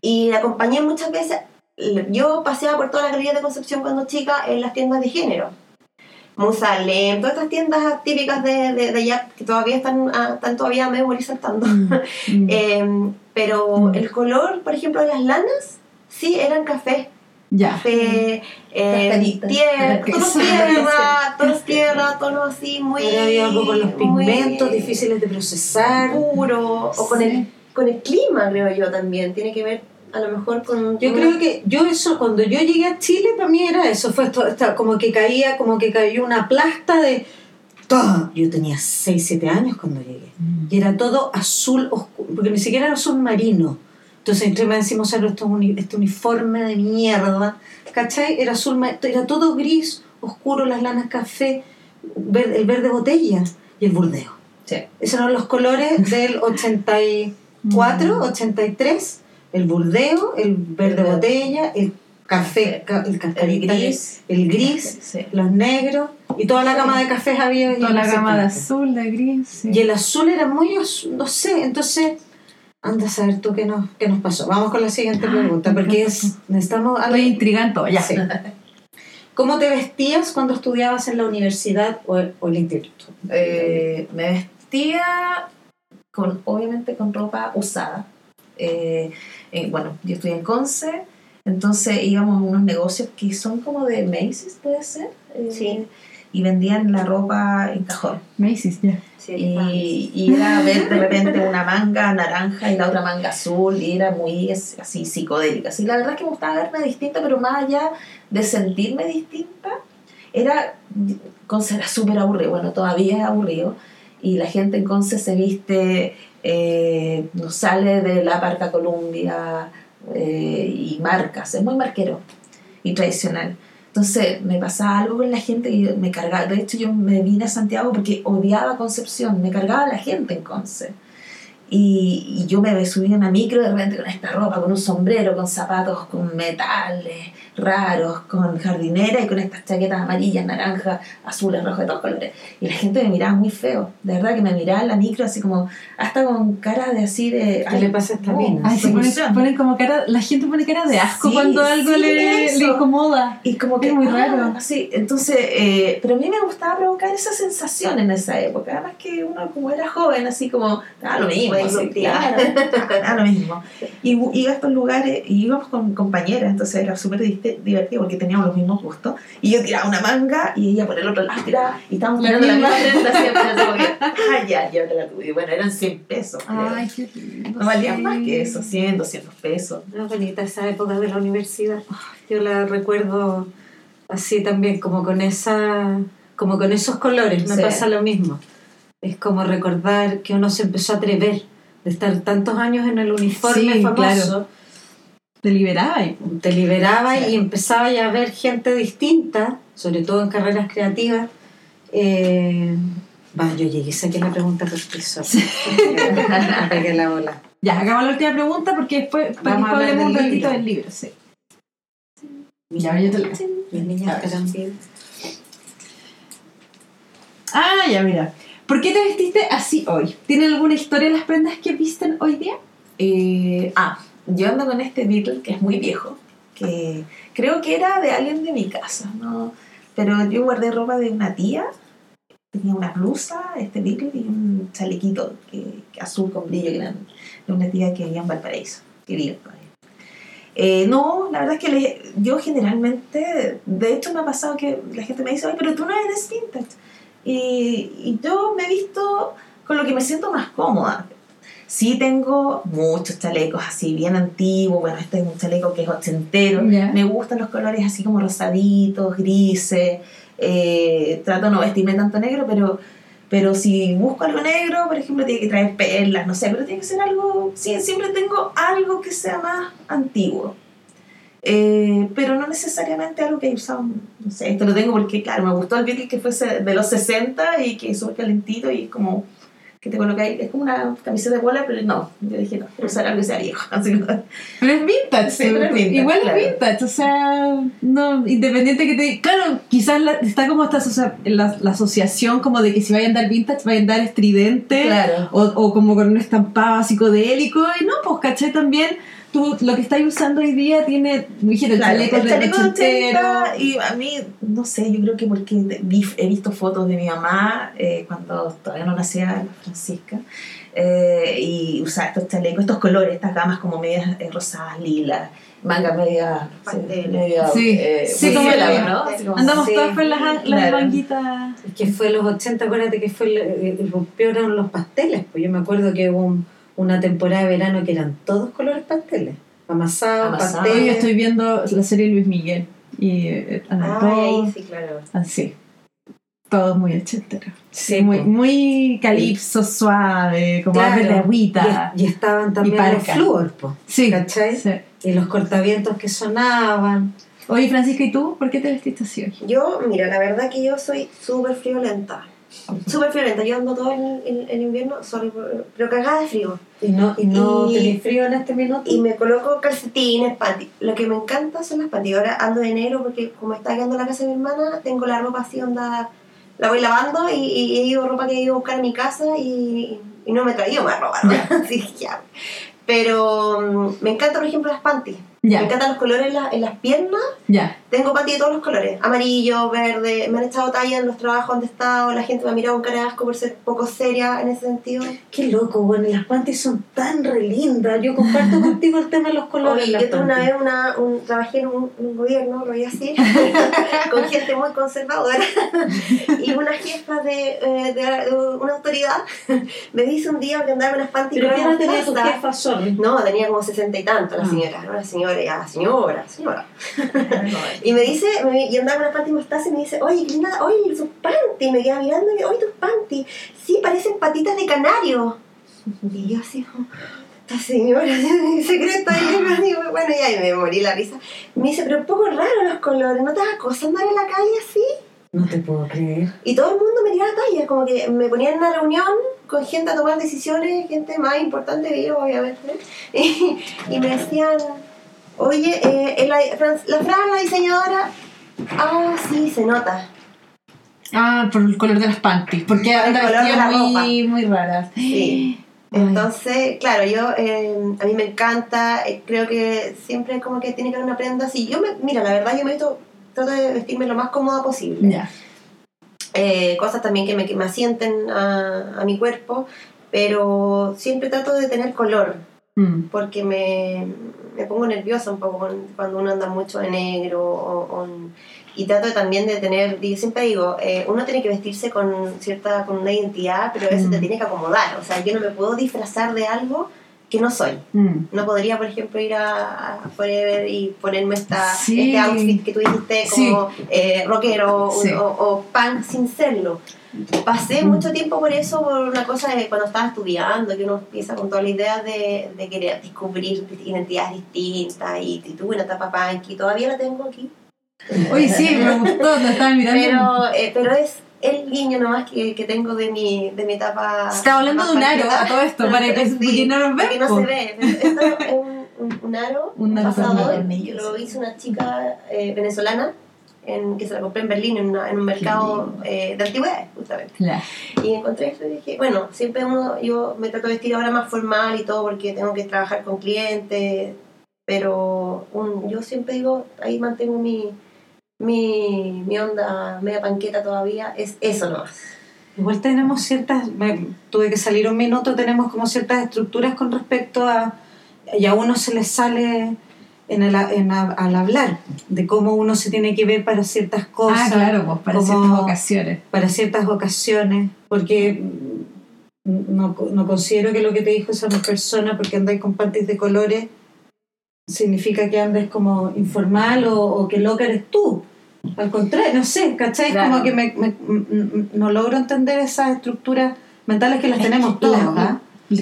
Y la acompañé muchas veces. Yo paseaba por toda la galería de Concepción cuando chica en las tiendas de género. Musalem, todas estas tiendas típicas de, de, de allá que todavía están, ah, están todavía memorizando. Mm. Mm. Eh, pero Mm. el color, por ejemplo, de las lanas, sí, eran café. ya. Café, eh, tierra, tonos tierra, tonos tierra, tonos así muy... Había algo con los pigmentos difíciles de procesar. Puro, o con, Sí. el, con el clima, creo yo también. Tiene que ver a lo mejor con... Yo creo que yo eso, cuando yo llegué a Chile, para mí era eso, fue esto, como que caía, como que cayó una plasta de todo. Yo tenía 6, 7 años cuando llegué. Y era todo azul oscuro, porque ni siquiera era azul marino. Entonces entre más decimos, o sea, uni- este uniforme de mierda, ¿cachai? Era azul, era todo gris, oscuro, las lanas café, el verde botella y el burdeo. Sí. Esos eran los colores del 84, 83, el burdeo, el verde botella, el café, ca- el El cascarita, gris. el gris, Sí. los negros y toda la gama de cafés había. Toda la gama de azul, de gris. sí. Y el azul era muy no sé, entonces anda a saber tú qué nos, qué nos pasó. Vamos con la siguiente pregunta, porque es, necesitamos algo. Estoy intrigando, ya. Sí. ¿Cómo te vestías cuando estudiabas en la universidad o el, o el instituto? Eh, me vestía con, obviamente con ropa usada. Eh, eh, bueno, yo estoy en Conce, entonces íbamos a unos negocios que son como de Macy's, puede ser. Eh, Sí. Y vendían la ropa en cajón. Macy's, ya. Sí, Y, y era ver de repente una manga naranja y la otra manga azul y era muy así psicodélica. Así, la verdad es que me gustaba verme distinta, pero más allá de sentirme distinta, era, era súper aburrido, bueno, todavía es aburrido, y la gente en Conce se viste, eh, no sale de la Parca Columbia eh, y marcas, es muy marquero y tradicional. Entonces me pasaba algo con la gente y me cargaba. De hecho, yo me vine a Santiago porque odiaba Concepción, me cargaba la gente en Conce. Y, y yo me subí a una micro de repente con esta ropa, con un sombrero, con zapatos, con metales raros, con jardinera y con estas chaquetas amarillas, naranjas, azules, rojas, de todos colores. Y la gente me miraba muy feo, de verdad que me miraba en la micro así como, hasta con cara de así de... ¿Qué le pasa a esta mina? Ay, se ponen, ponen como cara, la gente pone cara de asco Sí, cuando algo sí, le, le incomoda. Y como que Es muy ah, raro. Sí, entonces, eh, pero a mí me gustaba provocar esa sensación en esa época. Además que uno como era joven, así como, ah, lo mismo, así, claro, ah, lo mismo. Y iba a estos lugares y íbamos con compañeras, entonces era súper di- divertido porque teníamos los mismos gustos. Y yo tiraba una manga y ella por el otro lado tiraba y estábamos tirando la misma. prenda siempre, ah, ya, ya te la tuve. Bueno, eran 100 pesos. creo. Ay, qué lindo. no valían sí. más que eso, 100, 200 pesos. Era bonita esa época de la universidad. Yo la recuerdo así también, como con esa, como con esos colores. Me Sí. pasa lo mismo. Es como recordar que uno se empezó a atrever de estar tantos años en el uniforme Sí, famoso. claro. Te liberaba y Te liberaba Sí. y empezaba ya a ver gente distinta, sobre todo en carreras creativas. Eh, yo llegué, saqué la pregunta por pegué la bola. Ya, hagamos la última pregunta porque después Vamos a hablar un ratito libro. del libro. Sí. Ya, yo te niñas esperan. Ah, ya, mira. ¿Por qué te vestiste así hoy? ¿Tiene alguna historia las prendas que visten hoy día? Eh, ah, yo ando con este Beatle que es muy viejo, que creo que era de alguien de mi casa, ¿no? Pero yo guardé ropa de una tía, tenía una blusa, este Beatle y un chalequito que, azul con brillo, eran de una tía que vivía en Valparaíso, que todavía. Eh, no, la verdad es que le- yo generalmente, de hecho me ha pasado que la gente me dice, ay, pero tú no eres vintage. Y, y yo me he visto con lo que me siento más cómoda. Sí tengo muchos chalecos así bien antiguos, bueno, este es un chaleco que es ochentero, Ya. me gustan los colores así como rosaditos, grises, eh, trato de no vestirme tanto negro, pero, pero si busco algo negro, por ejemplo, tiene que traer perlas, no sé, pero tiene que ser algo, sí, siempre tengo algo que sea más antiguo. Eh, pero no necesariamente algo que he usado, no sé, esto lo tengo porque, claro, me gustó el Beatle que fuese de los 60 y que es súper calentito y es como que te colocáis, es como una camiseta de bola, pero no, yo dije, no, quiero usar algo que sea viejo, así que Pero es vintage. Sí, pero es vintage, Igual claro. es vintage, o sea, no, independiente que te... Claro, quizás la- está como esta la, la asociación como de que si vayan a andar vintage, vayan a andar estridente. Claro. O, o como con un estampado psicodélico. Y no, pues, ¿cachai? También tú, lo que estás usando hoy día tiene, dijiste, el Claro, chaleco el de chaleco de ochentero. 80 y a mí, no sé, yo creo que porque he visto fotos de mi mamá eh, cuando todavía no nacía Francisca eh, y usaba estos chalecos, estos colores, estas gamas como medias eh, rosadas, lilas, manga media, sí, media Sí, eh, sí, como la- ¿no? Así como- Andamos Sí, todas con las, las claro. manguitas. que fue los 80, acuérdate que fue el, eran los pasteles, pues yo me acuerdo que hubo un- una temporada de verano que eran todos colores pasteles, amasados, Amasado. Hoy pasteles. estoy viendo la serie Luis Miguel. Y eh, andan Ah, todos ahí sí, claro. así. Todo muy ochentero. Sí, muy, po. muy calipso, suave, como Claro, de agüita. Y, y estaban también Y los flúor, pues, Sí, ¿cachai? sí. y los cortavientos que sonaban. Oye, Francisca, ¿y tú? ¿Por qué te vestiste así hoy? Yo, mira, la verdad que yo soy súper friolenta. Súper friolenta. Yo ando todo el, el- el invierno, sorry, pero cagada de frío. Y no, y no Y- tenés frío en este minuto. Y me coloco calcetines, panty. Lo que me encanta son las panty. Ahora ando de negro porque como está quedando en la casa de mi hermana, tengo la ropa así onda... La voy lavando y, y he ido ropa que he ido a buscar a mi casa y, y no me he traído más ropa. ¿no? Así que ya. Pero mm, me encantan, por ejemplo, las panties. Ya. Me encantan los colores en, la- en las piernas. Ya. Tengo panties de todos los colores. Amarillo, verde. Me han echado talla en los trabajos donde he estado. La gente me ha mirado con cara de asco por ser poco seria en ese sentido. Qué loco, bueno, las panties son tan re lindas. Yo comparto contigo el tema de los colores. Oye, las yo tuve una vez una, un, trabajé en un, un gobierno, lo voy a decir, con gente muy conservadora y una jefa de, eh, de, de una autoridad me dice un día que andaba en unas panties Pero ¿qué edad tenía tu jefa, sorry? No, tenía como sesenta y tanto la Ah. señora, ¿no? la señora, ya, señora, señora. y me dice, me- y andaba con unas panties mostaza y me dice, oye, qué linda, oye, sus panties, me queda mirando y oye, tus panties, sí, parecen patitas de canario. Y yo así, como, esta señora, ahí, me digo, bueno, ya, y me morí la risa. Me dice, pero un poco raro los colores, ¿no te da cosa andar en la calle así? No te puedo creer. Y todo el mundo me tiraba talla, como que me ponían en una reunión con gente a tomar decisiones, gente más importante que yo, obviamente, y, y me decían, oye, eh, la, Fran- la Fran, la diseñadora, ah, sí, se nota. Ah, por el color de las panties. Porque anda vestida la muy, muy raras. Sí. Ay. Entonces, claro, yo, eh, a mí me encanta, eh, creo que siempre como que tiene que haber una prenda así. Yo me, mira, la verdad yo me visto, trato de vestirme lo más cómoda posible. Eh, cosas también que me, que me asienten a, a mi cuerpo, pero siempre trato de tener color, Mm. porque me, me pongo nerviosa un poco cuando uno anda mucho de negro o, o- y trato también de tener, yo siempre digo, eh, uno tiene que vestirse con cierta, con una identidad, pero a veces Mm. te tiene que acomodar, o sea, yo no me puedo disfrazar de algo que no soy. Mm. No podría, por ejemplo, ir a, a Forever y ponerme esta, Sí. este outfit que tú dijiste como eh, rockero Sí. o, o punk sin serlo. Pasé Mm. mucho tiempo por eso, por una cosa de cuando estaba estudiando, que uno empieza con toda la idea de, de querer descubrir identidades distintas y, y tuve una etapa punk y todavía la tengo aquí. Oye, sí, me gustó, lo estaba mirando. Pero, eh, pero es el guiño nomás que, que tengo de mi, de mi etapa. Se está hablando de un aro a todo esto, para que, Sí, no nos porque no se ve. Esto es un, un, un aro, Un que lo hizo una chica eh, venezolana en, que se la compré en Berlín en, una- en un mercado eh, de antigüedades, justamente. Ya. Y encontré esto y dije, bueno, siempre uno, yo me trato de vestir ahora más formal y todo porque tengo que trabajar con clientes, pero un, yo siempre digo, ahí mantengo mi, mi, mi onda media panqueta todavía, es eso nomás. Igual tenemos ciertas, me- tuve que salir un minuto, tenemos como ciertas estructuras con respecto a, y a uno se le sale en el, en a- al hablar, de cómo uno se tiene que ver para ciertas cosas. Ah, claro, pues para como- ciertas ocasiones. para ciertas ocasiones, porque no, no considero que lo que te dijo esa persona, porque andáis con panties de colores, significa que andes como informal o, o que loca eres tú. Al contrario, no sé, ¿cachai? Claro. Como que me, me- mm, no logro entender esas estructuras mentales que las tenemos todas. ¿ah?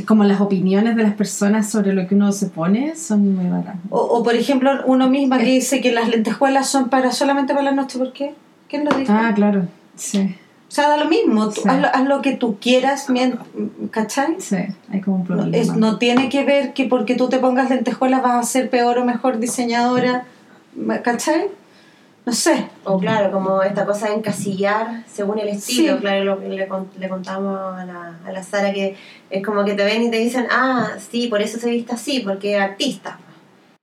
Como las opiniones de las personas sobre lo que uno se pone son muy raras. O, o, por ejemplo, uno misma que dice que las lentejuelas son para solamente para la noche, ¿por qué? ¿Quién lo dijo? Ah, claro. Sí, O sea, da lo mismo, tú Sí. haz, lo, haz lo que tú quieras, ¿cachai? sí, hay como un No, problema. es- no tiene que ver que porque tú te pongas lentejuelas vas a ser peor o mejor diseñadora, ¿cachai? No sé. O claro, como esta cosa de encasillar según el estilo, Sí. claro, lo que le, le contamos a la, a la Sara, que es como que te ven y te dicen, ah, sí, por eso se viste así, porque es artista.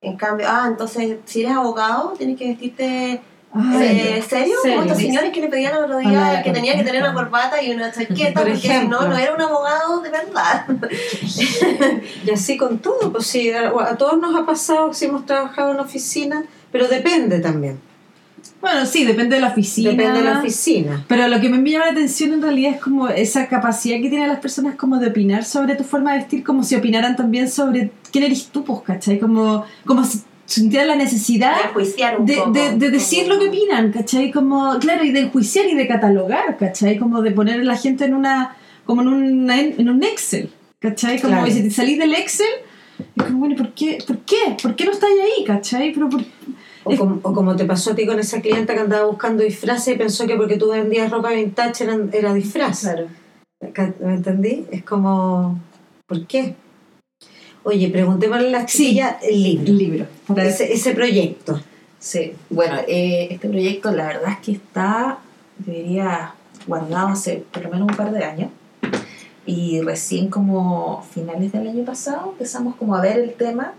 En cambio, ah, entonces si eres abogado, tienes que vestirte Ah, eh, serio, Serio. estos señores que le pedían el otro Hola, día la que tenía que tener una corbata. y una chaqueta, Por porque si no, no era un abogado de verdad. Y así con todo, pues sí, a, a todos nos ha pasado si hemos trabajado en oficina, pero depende también. Bueno, sí, depende de la oficina. Depende de la oficina. Pero lo que me llama la atención en realidad es como esa capacidad que tienen las personas como de opinar sobre tu forma de vestir, como si opinaran también sobre quién eres tú, pues, ¿cachai? Como, como si sintieran la necesidad De un de, poco. de, de decir Como- lo que opinan, ¿cachai? Como, claro, y de enjuiciar y de catalogar, ¿cachai? Como de poner a la gente en una, como en, una, en un Excel, ¿cachai? Como Claro. y si te salís del Excel, es como, bueno, ¿por qué? ¿Por qué? ¿Por qué no estáis ahí, ¿cachai? Pero por- O como, o como te pasó a ti con esa clienta que andaba buscando disfraces y pensó que porque tú vendías ropa vintage era, era disfraz. Claro. ¿Me entendí? Es como, ¿por qué? Oye, preguntémosle a la Sí. chiquilla el libro. el libro. Ese, ese proyecto. Sí, bueno, eh, este proyecto la verdad es que está, debería guardado hace por lo menos un par de años. y recién como finales del año pasado empezamos como a ver el tema.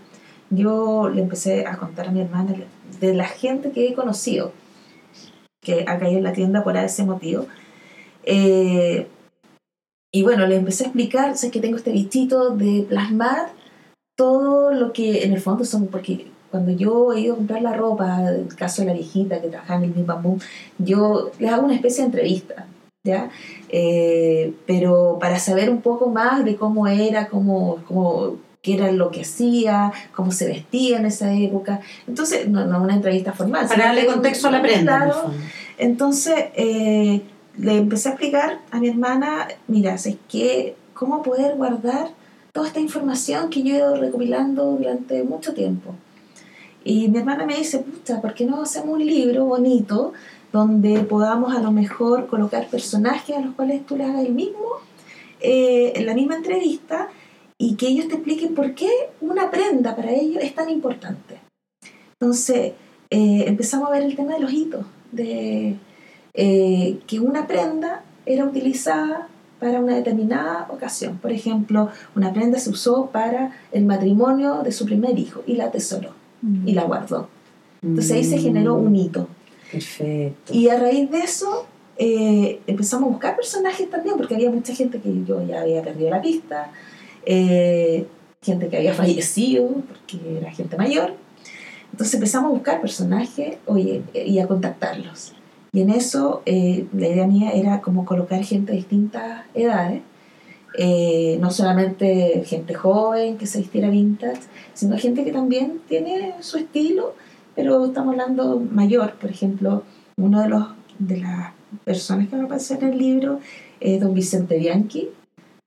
Yo le empecé a contar a mi hermana de la gente que he conocido, que ha caído en la tienda por ese motivo. Eh, y bueno, le empecé a explicar, sé que tengo este bichito de plasmar todo lo que en el fondo son, porque cuando yo he ido a comprar la ropa, el caso de la viejita que trabajaba en el Bim Bam yo le hago una especie de entrevista, ¿ya? Eh, pero para saber un poco más de cómo era, cómo, cómo, qué era lo que hacía, cómo se vestía en esa época. Entonces, no, no una entrevista formal. Para darle contexto a la prenda. Entonces, eh, le empecé a explicar a mi hermana, mira, es que cómo poder guardar toda esta información que yo he ido recopilando durante mucho tiempo. Y mi hermana me dice, pucha, ¿por qué no hacemos un libro bonito donde podamos a lo mejor colocar personajes a los cuales tú le hagas el mismo, eh, en la misma entrevista, y que ellos te expliquen por qué una prenda para ellos es tan importante? Entonces, eh, empezamos a ver el tema de los hitos, de eh, que una prenda era utilizada para una determinada ocasión. Por ejemplo, una prenda se usó para el matrimonio de su primer hijo y la atesoró mm. y la guardó. Entonces ahí se generó un hito. Perfecto. Y a raíz de eso eh, empezamos a buscar personajes también, porque había mucha gente que yo ya había perdido la pista, eh, gente que había fallecido, porque era gente mayor. Entonces empezamos a buscar personajes oye, y a contactarlos. Y en eso eh, la idea mía era como colocar gente de distintas edades, eh, no solamente gente joven que se vistiera vintage, sino gente que también tiene su estilo, pero estamos hablando mayor. Por ejemplo, uno de, los, de las personas que va a aparecer en el libro es don Vicente Bianchi,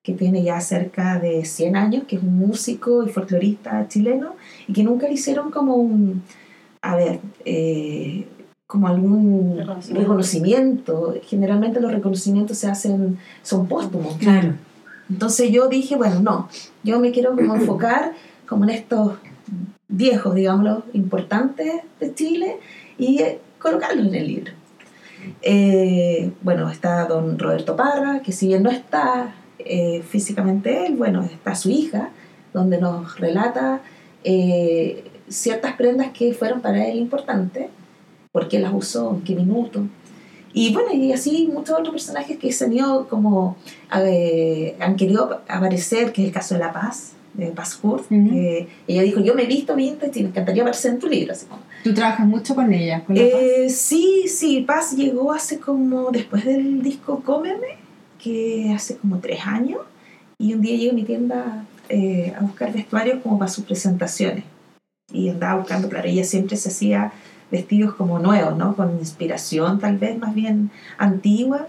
que tiene ya cerca de 100 años, que es un músico y folclorista chileno, y que nunca le hicieron como un, a ver, eh, como algún reconocimiento. Generalmente los reconocimientos se hacen, son póstumos. Claro. Entonces yo dije, bueno, no, yo me quiero como enfocar como en estos viejos, digámoslo, importantes de Chile y eh, colocarlos en el libro. Eh, bueno, está don Roberto Parra, que si bien no está eh, físicamente él, bueno, está su hija, donde nos relata ciertas prendas que fueron para él importantes por qué las usó, en qué minuto. Y bueno, y así muchos otros personajes que se han ido como, eh, han querido aparecer, que es el caso de La Paz, de Paz Hurt, que ella dijo, yo me he visto vintage y me encantaría aparecer en tu libro. Así como. ¿Tú trabajas mucho con ella, con eh, Sí, sí, Paz llegó hace como, después del disco Cómeme, que hace como tres años, y un día llegó a mi tienda eh, a buscar vestuarios como para sus presentaciones. Y andaba buscando, claro, ella siempre se hacía vestidos como nuevos, ¿no? Con inspiración tal vez más bien antigua.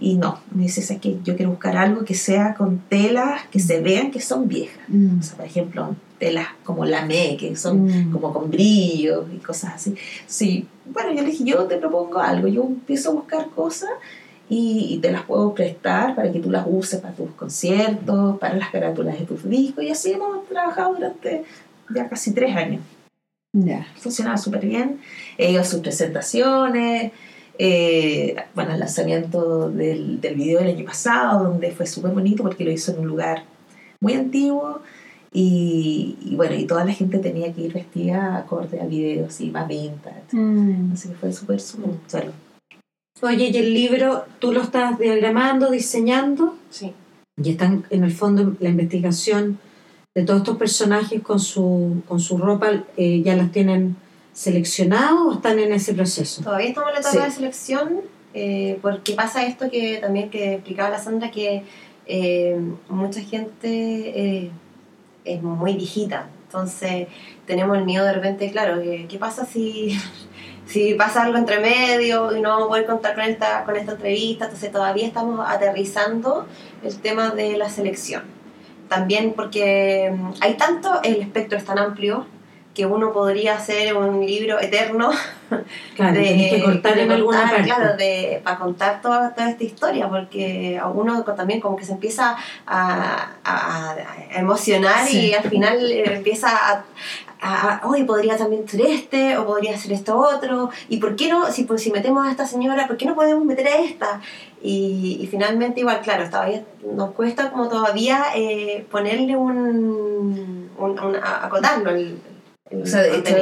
Y no, me dice, que yo quiero buscar algo que sea con telas que se vean que son viejas. Mm. O sea, por ejemplo, telas como lamé, que son mm. como con brillo y cosas así. Sí, bueno, yo le dije, yo te propongo algo, yo empiezo a buscar cosas y, te las puedo prestar para que tú las uses para tus conciertos, para las carátulas de tus discos. Y así hemos trabajado durante ya casi tres años. Ya. Funcionaba súper bien. He ido a sus presentaciones. Eh, bueno, el lanzamiento del, del video del año pasado, donde fue súper bonito porque lo hizo en un lugar muy antiguo. Y, bueno, y toda la gente tenía que ir vestida acorde al video, así, más vintage. Mm. Así que fue súper, súper chulo. Oye, ¿y el libro tú lo estás diagramando, diseñando? Sí. Y están en el fondo la investigación de todos estos personajes con su, con su ropa, eh, ¿ya las tienen seleccionadas o están en ese proceso? Todavía estamos en la etapa de selección, eh, porque pasa esto que también que explicaba la Sandra, que eh, mucha gente es muy viejita, entonces tenemos el miedo de repente, claro, ¿qué pasa si, si pasa algo entre medio y no voy a contar con esta, con esta entrevista? Entonces todavía estamos aterrizando el tema de la selección también porque mm, hay tanto, el espectro es tan amplio que uno podría hacer un libro eterno claro, de, que cortar en alguna parte. Claro, de, para contar toda, toda esta historia, porque a uno también como que se empieza a, a, emocionar y al final empieza a, hoy podría también ser este, o podría ser esto otro, y por qué no, si, pues, si metemos a esta señora, ¿por qué no podemos meter a esta? Y, y finalmente igual, claro, todavía nos cuesta como todavía eh, ponerle un, un, un- a- acotarlo el, el O sea, de hecho,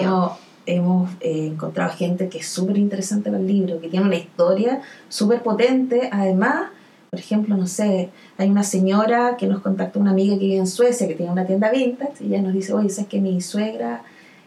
hemos, eh, encontrado gente que es súper interesante para el libro, que tiene una historia súper potente. Además, por ejemplo, no sé, hay una señora que nos contactó, una amiga que vive en Suecia, que tiene una tienda vintage, y ella nos dice, oye, ¿sabes que mi suegra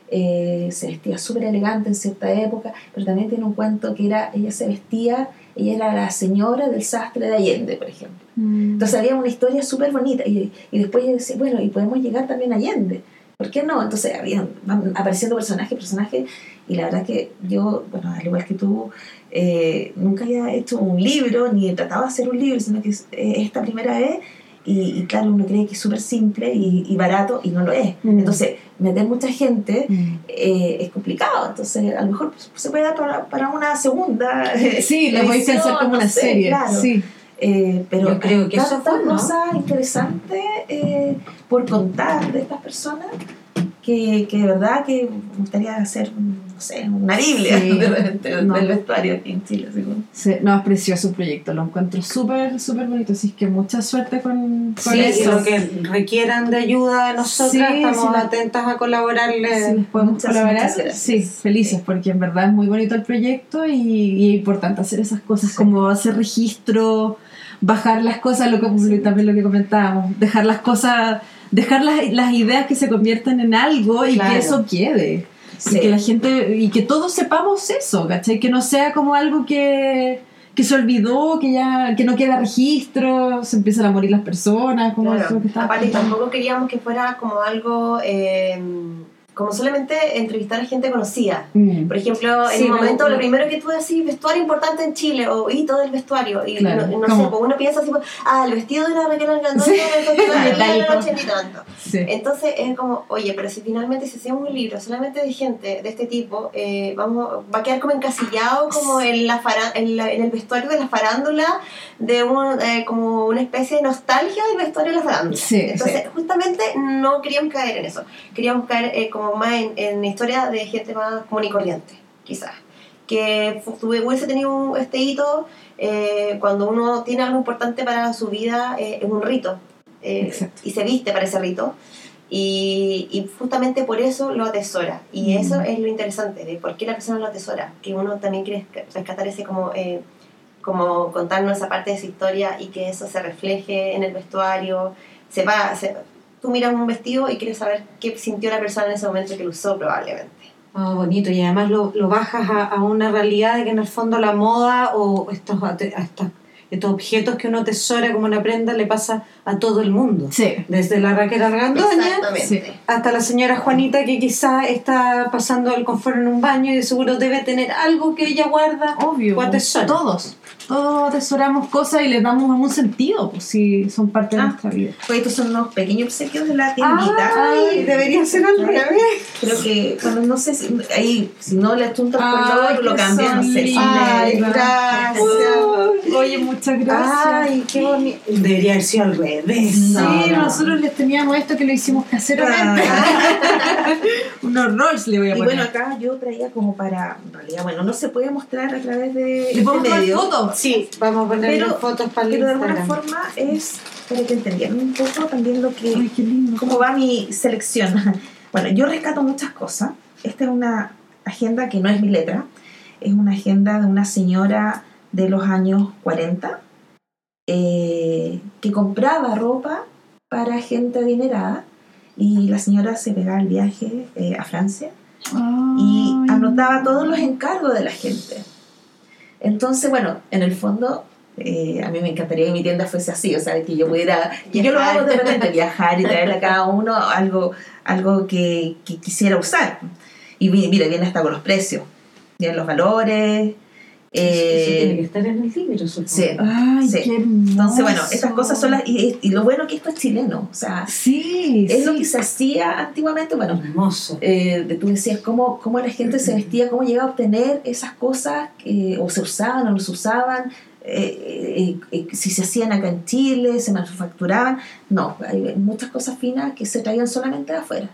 eh, se vestía súper elegante en cierta época? Pero también tiene un cuento que era, ella se vestía, ella era la señora del sastre de Allende, por ejemplo. Entonces había una historia súper bonita y, y después ella decía, bueno, y podemos llegar también a Allende. ¿Por qué no? Entonces habían, van apareciendo personajes, personajes, y la verdad que yo, bueno, al igual que tú, eh, nunca había hecho un libro, ni he tratado de hacer un libro, sino que es eh, esta primera vez, y, y claro, uno cree que es súper simple y, y barato, y no lo es. Mm. Entonces, meter mucha gente Mm. eh, es complicado, entonces a lo mejor se puede dar para, para una segunda. Sí, lo podéis pensar como no una sé, serie. claro. Sí. Eh, pero Yo creo que eso tantas fue, ¿no? cosas interesantes eh, por contar de estas personas que, que de verdad que me gustaría hacer, no sé, una Biblia Sí. de repente No. del vestuario aquí en Chile. así como. Sí, no, es precioso el proyecto, lo encuentro súper, súper bonito, así que mucha suerte con, con Sí, y eso. lo que requieran de ayuda de nosotras, Sí, estamos atentas a colaborarles. Si les podemos Muchas, colaborar, muchas gracias. sí, felices, porque en verdad es muy bonito el proyecto y, y es importante hacer esas cosas, Sí. como hacer registro, bajar las cosas, lo que, también lo que comentábamos, dejar las cosas, dejar las, las ideas que se conviertan en algo y Claro. que eso quede. Sí. Y que la gente, y que todos sepamos eso, ¿cachai? Que no sea como algo que, que se olvidó, que ya que no queda registro, se empiezan a morir las personas, como Claro. eso que estaba Aparte, tampoco queríamos que fuera como algo, eh, como solamente entrevistar a gente conocida. Mm. Por ejemplo, en Sí, un momento me- lo primero que tú decís, vestuario importante en Chile, o hito del vestuario, y Claro, no, no sé, pues uno piensa así, pues, ah, el vestido de la Raquel Alcandón Sí. de la Metálico. noche ni tanto. Sí. Entonces es como, oye, pero si finalmente si hacemos un libro solamente de gente de este tipo, eh, vamos, va a quedar como encasillado como en, la fara- en, la- en el vestuario de la farándula, de un, eh, como una especie de nostalgia del vestuario de la farándula. Sí, Entonces, justamente no queríamos caer en eso. Queríamos caer eh, como más en, en historia de gente más común y corriente, quizás. Que hubiese tenido un- este hito eh, cuando uno tiene algo importante para su vida, eh, es un rito. eh, y se viste para ese rito. Y, y justamente por eso lo atesora. Y Mm. eso es lo interesante de por qué la persona lo atesora. Que uno también quiere rescatar ese como... eh, como contarnos esa parte de su historia y que eso se refleje en el vestuario. Se va, se- tú miras un vestido y quieres saber qué sintió la persona en ese momento que lo usó probablemente. Ah, bonito, y además lo, lo bajas a, una realidad de que en el fondo la moda o estos, estos objetos que uno tesora como una prenda le pasa a todo el mundo. Sí. Desde la Raquel Argandoña hasta la señora Juanita que quizá está pasando el confort en un baño y de seguro debe tener algo que ella guarda Obvio, o atesora. todos. Todos atesoramos cosas y les damos un sentido, pues si son parte de Ah. nuestra vida. Pues estos son unos pequeños obsequios de la tiendita. Ay, debería ser al revés. Creo que, bueno, no sé si ahí, si no le atuntas Ay, color, lo qué cambian, no sé. Ay, gracias. Oye, muchas gracias. Ay, qué bonito. Debería haber sido al revés. Sí, No, no. nosotros les teníamos esto que lo hicimos caseramente. Unos rolls le voy a Y poner. bueno, acá yo traía como para, en realidad, bueno, no se puede mostrar a través de ¿Le este podemos tomar medio, fotos? Sí, vamos a ponerle Pero- fotos para el pero de alguna forma es para que entendieran un poco también lo que, Ay, qué lindo. cómo va mi selección. Bueno, yo rescato muchas cosas. Esta es una agenda que no es mi letra, es una agenda de una señora de los años 40 eh, que compraba ropa para gente adinerada y la señora se pegaba el viaje eh, a Francia y Ay. anotaba todos los encargos de la gente. Entonces, bueno, en el fondo, eh, a mí me encantaría que mi tienda fuese así, o sea, que yo pudiera, que yo lo hago de repente, viajar y traerle a cada uno algo, algo que, que quisiera usar. Y mi- mira, viene hasta con los precios, vienen los valores. Eso tiene que eh, estar en el libro, supongo. sí. Ay, Sí. qué hermoso. Entonces, bueno, estas cosas son las... Y, y lo bueno que esto es chileno, o sea, Sí, es lo que se hacía antiguamente, bueno, Hermoso. eh, tú decías cómo, cómo la gente se vestía, cómo llegaba a obtener esas cosas, que o se usaban o no se usaban, eh, eh, eh, si se hacían acá en Chile, se manufacturaban. No, hay muchas cosas finas que se traían solamente de afuera.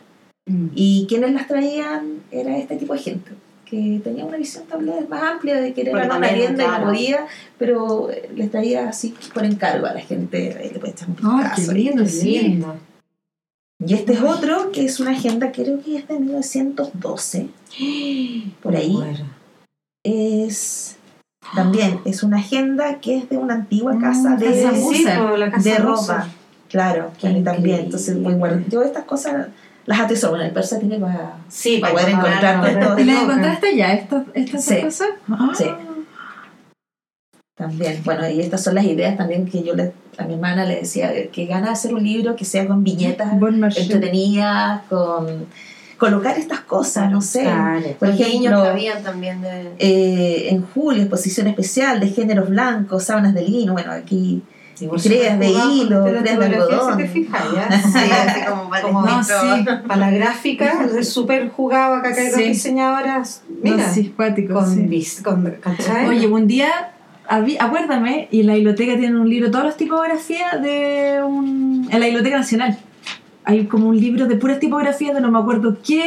Mm. Y quienes las traían era este tipo de gente que tenía una visión tal vez más amplia de querer armar una tienda y no claro. podía, pero eh, les traía así por encargo a la gente, eh, le puede echar un qué lindo, lindo. Y este es otro que es una agenda, creo que es de 1912, por ahí. Es también, es una agenda que es de una antigua casa Mm, de, casa casa de Musa. ropa. Claro, mí también. Entonces, voy guardando. Yo estas cosas las atesoro. Bueno, el persa tiene para, Sí, para poder para encontrar guardar, todo ¿Y esto. las encontraste ya, estas estas Sí. cosas? Ah. Sí. También, bueno, y estas son las ideas también que yo le, a mi hermana le decía, que gana de hacer un libro que sea con viñetas entretenidas, con colocar estas cosas, no sé. Claro. Por Los niños que ejemplo, habían también de... eh, en julio, exposición especial de géneros blancos, sábanas de lino, bueno, aquí Por Creas de hilo, con creas de algodón. Si te fijas, ya. Sí, así como para el Como- No, sí. Para la gráfica, súper jugado acá que Sí. diseñadoras. Mira, No, sí, cuático, con, vis- con. Oye, un día, acuérdame, y en la biblioteca tienen un libro, todas las tipografías de un... En la Biblioteca Nacional. Hay como un libro de puras tipografías de no me acuerdo qué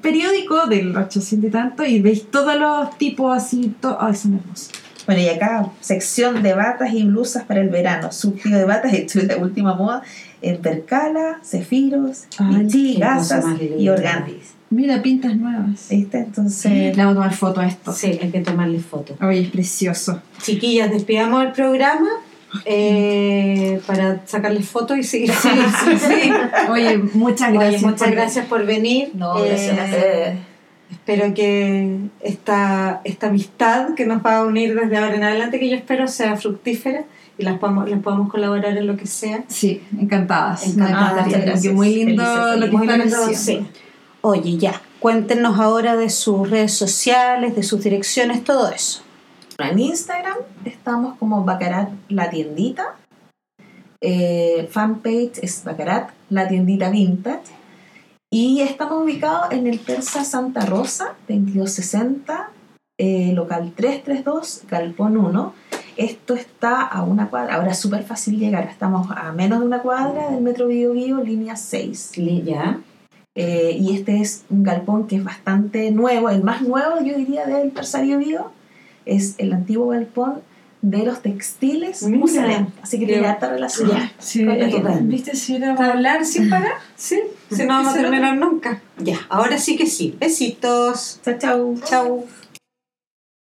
periódico, del 800 y tanto, y veis todos los tipos así, to- ay, son hermosos. Bueno, y acá, sección de batas y blusas para el verano. Surtido de batas, esto es la última moda. En percala, cefiros, lichí, gasas y organdis. Mira, pintas nuevas. ¿Viste? Entonces, Le voy a tomar foto a esto. Sí, hay que tomarle fotos. Oye, es precioso. Chiquillas, despidamos el programa eh, para sacarles fotos y seguir. Sí, sí, sí. Oye, muchas Oye, gracias. muchas por- gracias por venir. no, Eh, gracias a ustedes. Espero que esta, esta amistad que nos va a unir desde ahora en adelante, que yo espero sea fructífera y las podamos, las podamos colaborar en lo que sea. Sí, encantadas. Encantadas, encantaría, gracias. porque muy lindo Felices, lo que Muy están lindo, haciendo. sí. Oye, ya, cuéntenos ahora de sus redes sociales, de sus direcciones, todo eso. En Instagram estamos como Bacarat La Tiendita. Eh, fanpage es Bacarat La Tiendita Vintage. Y estamos ubicados en el Persa Santa Rosa, 2260, eh, local 332, Galpón 1. Esto está a una cuadra, ahora es súper fácil llegar, estamos a menos de una cuadra del Metro Bio Bio, línea 6. Li- Ya. Eh, y este es un galpón que es bastante nuevo, el más nuevo yo diría del Persario Bio, es el antiguo galpón de los textiles Mira. Musalem. Así que tiene harta relación. Ya. Sí, Con eh. ¿viste si era para hablar sin parar? Sí, si no vamos a terminar nunca. Ya, ahora sí que sí. Besitos. Chao, chao. Chau.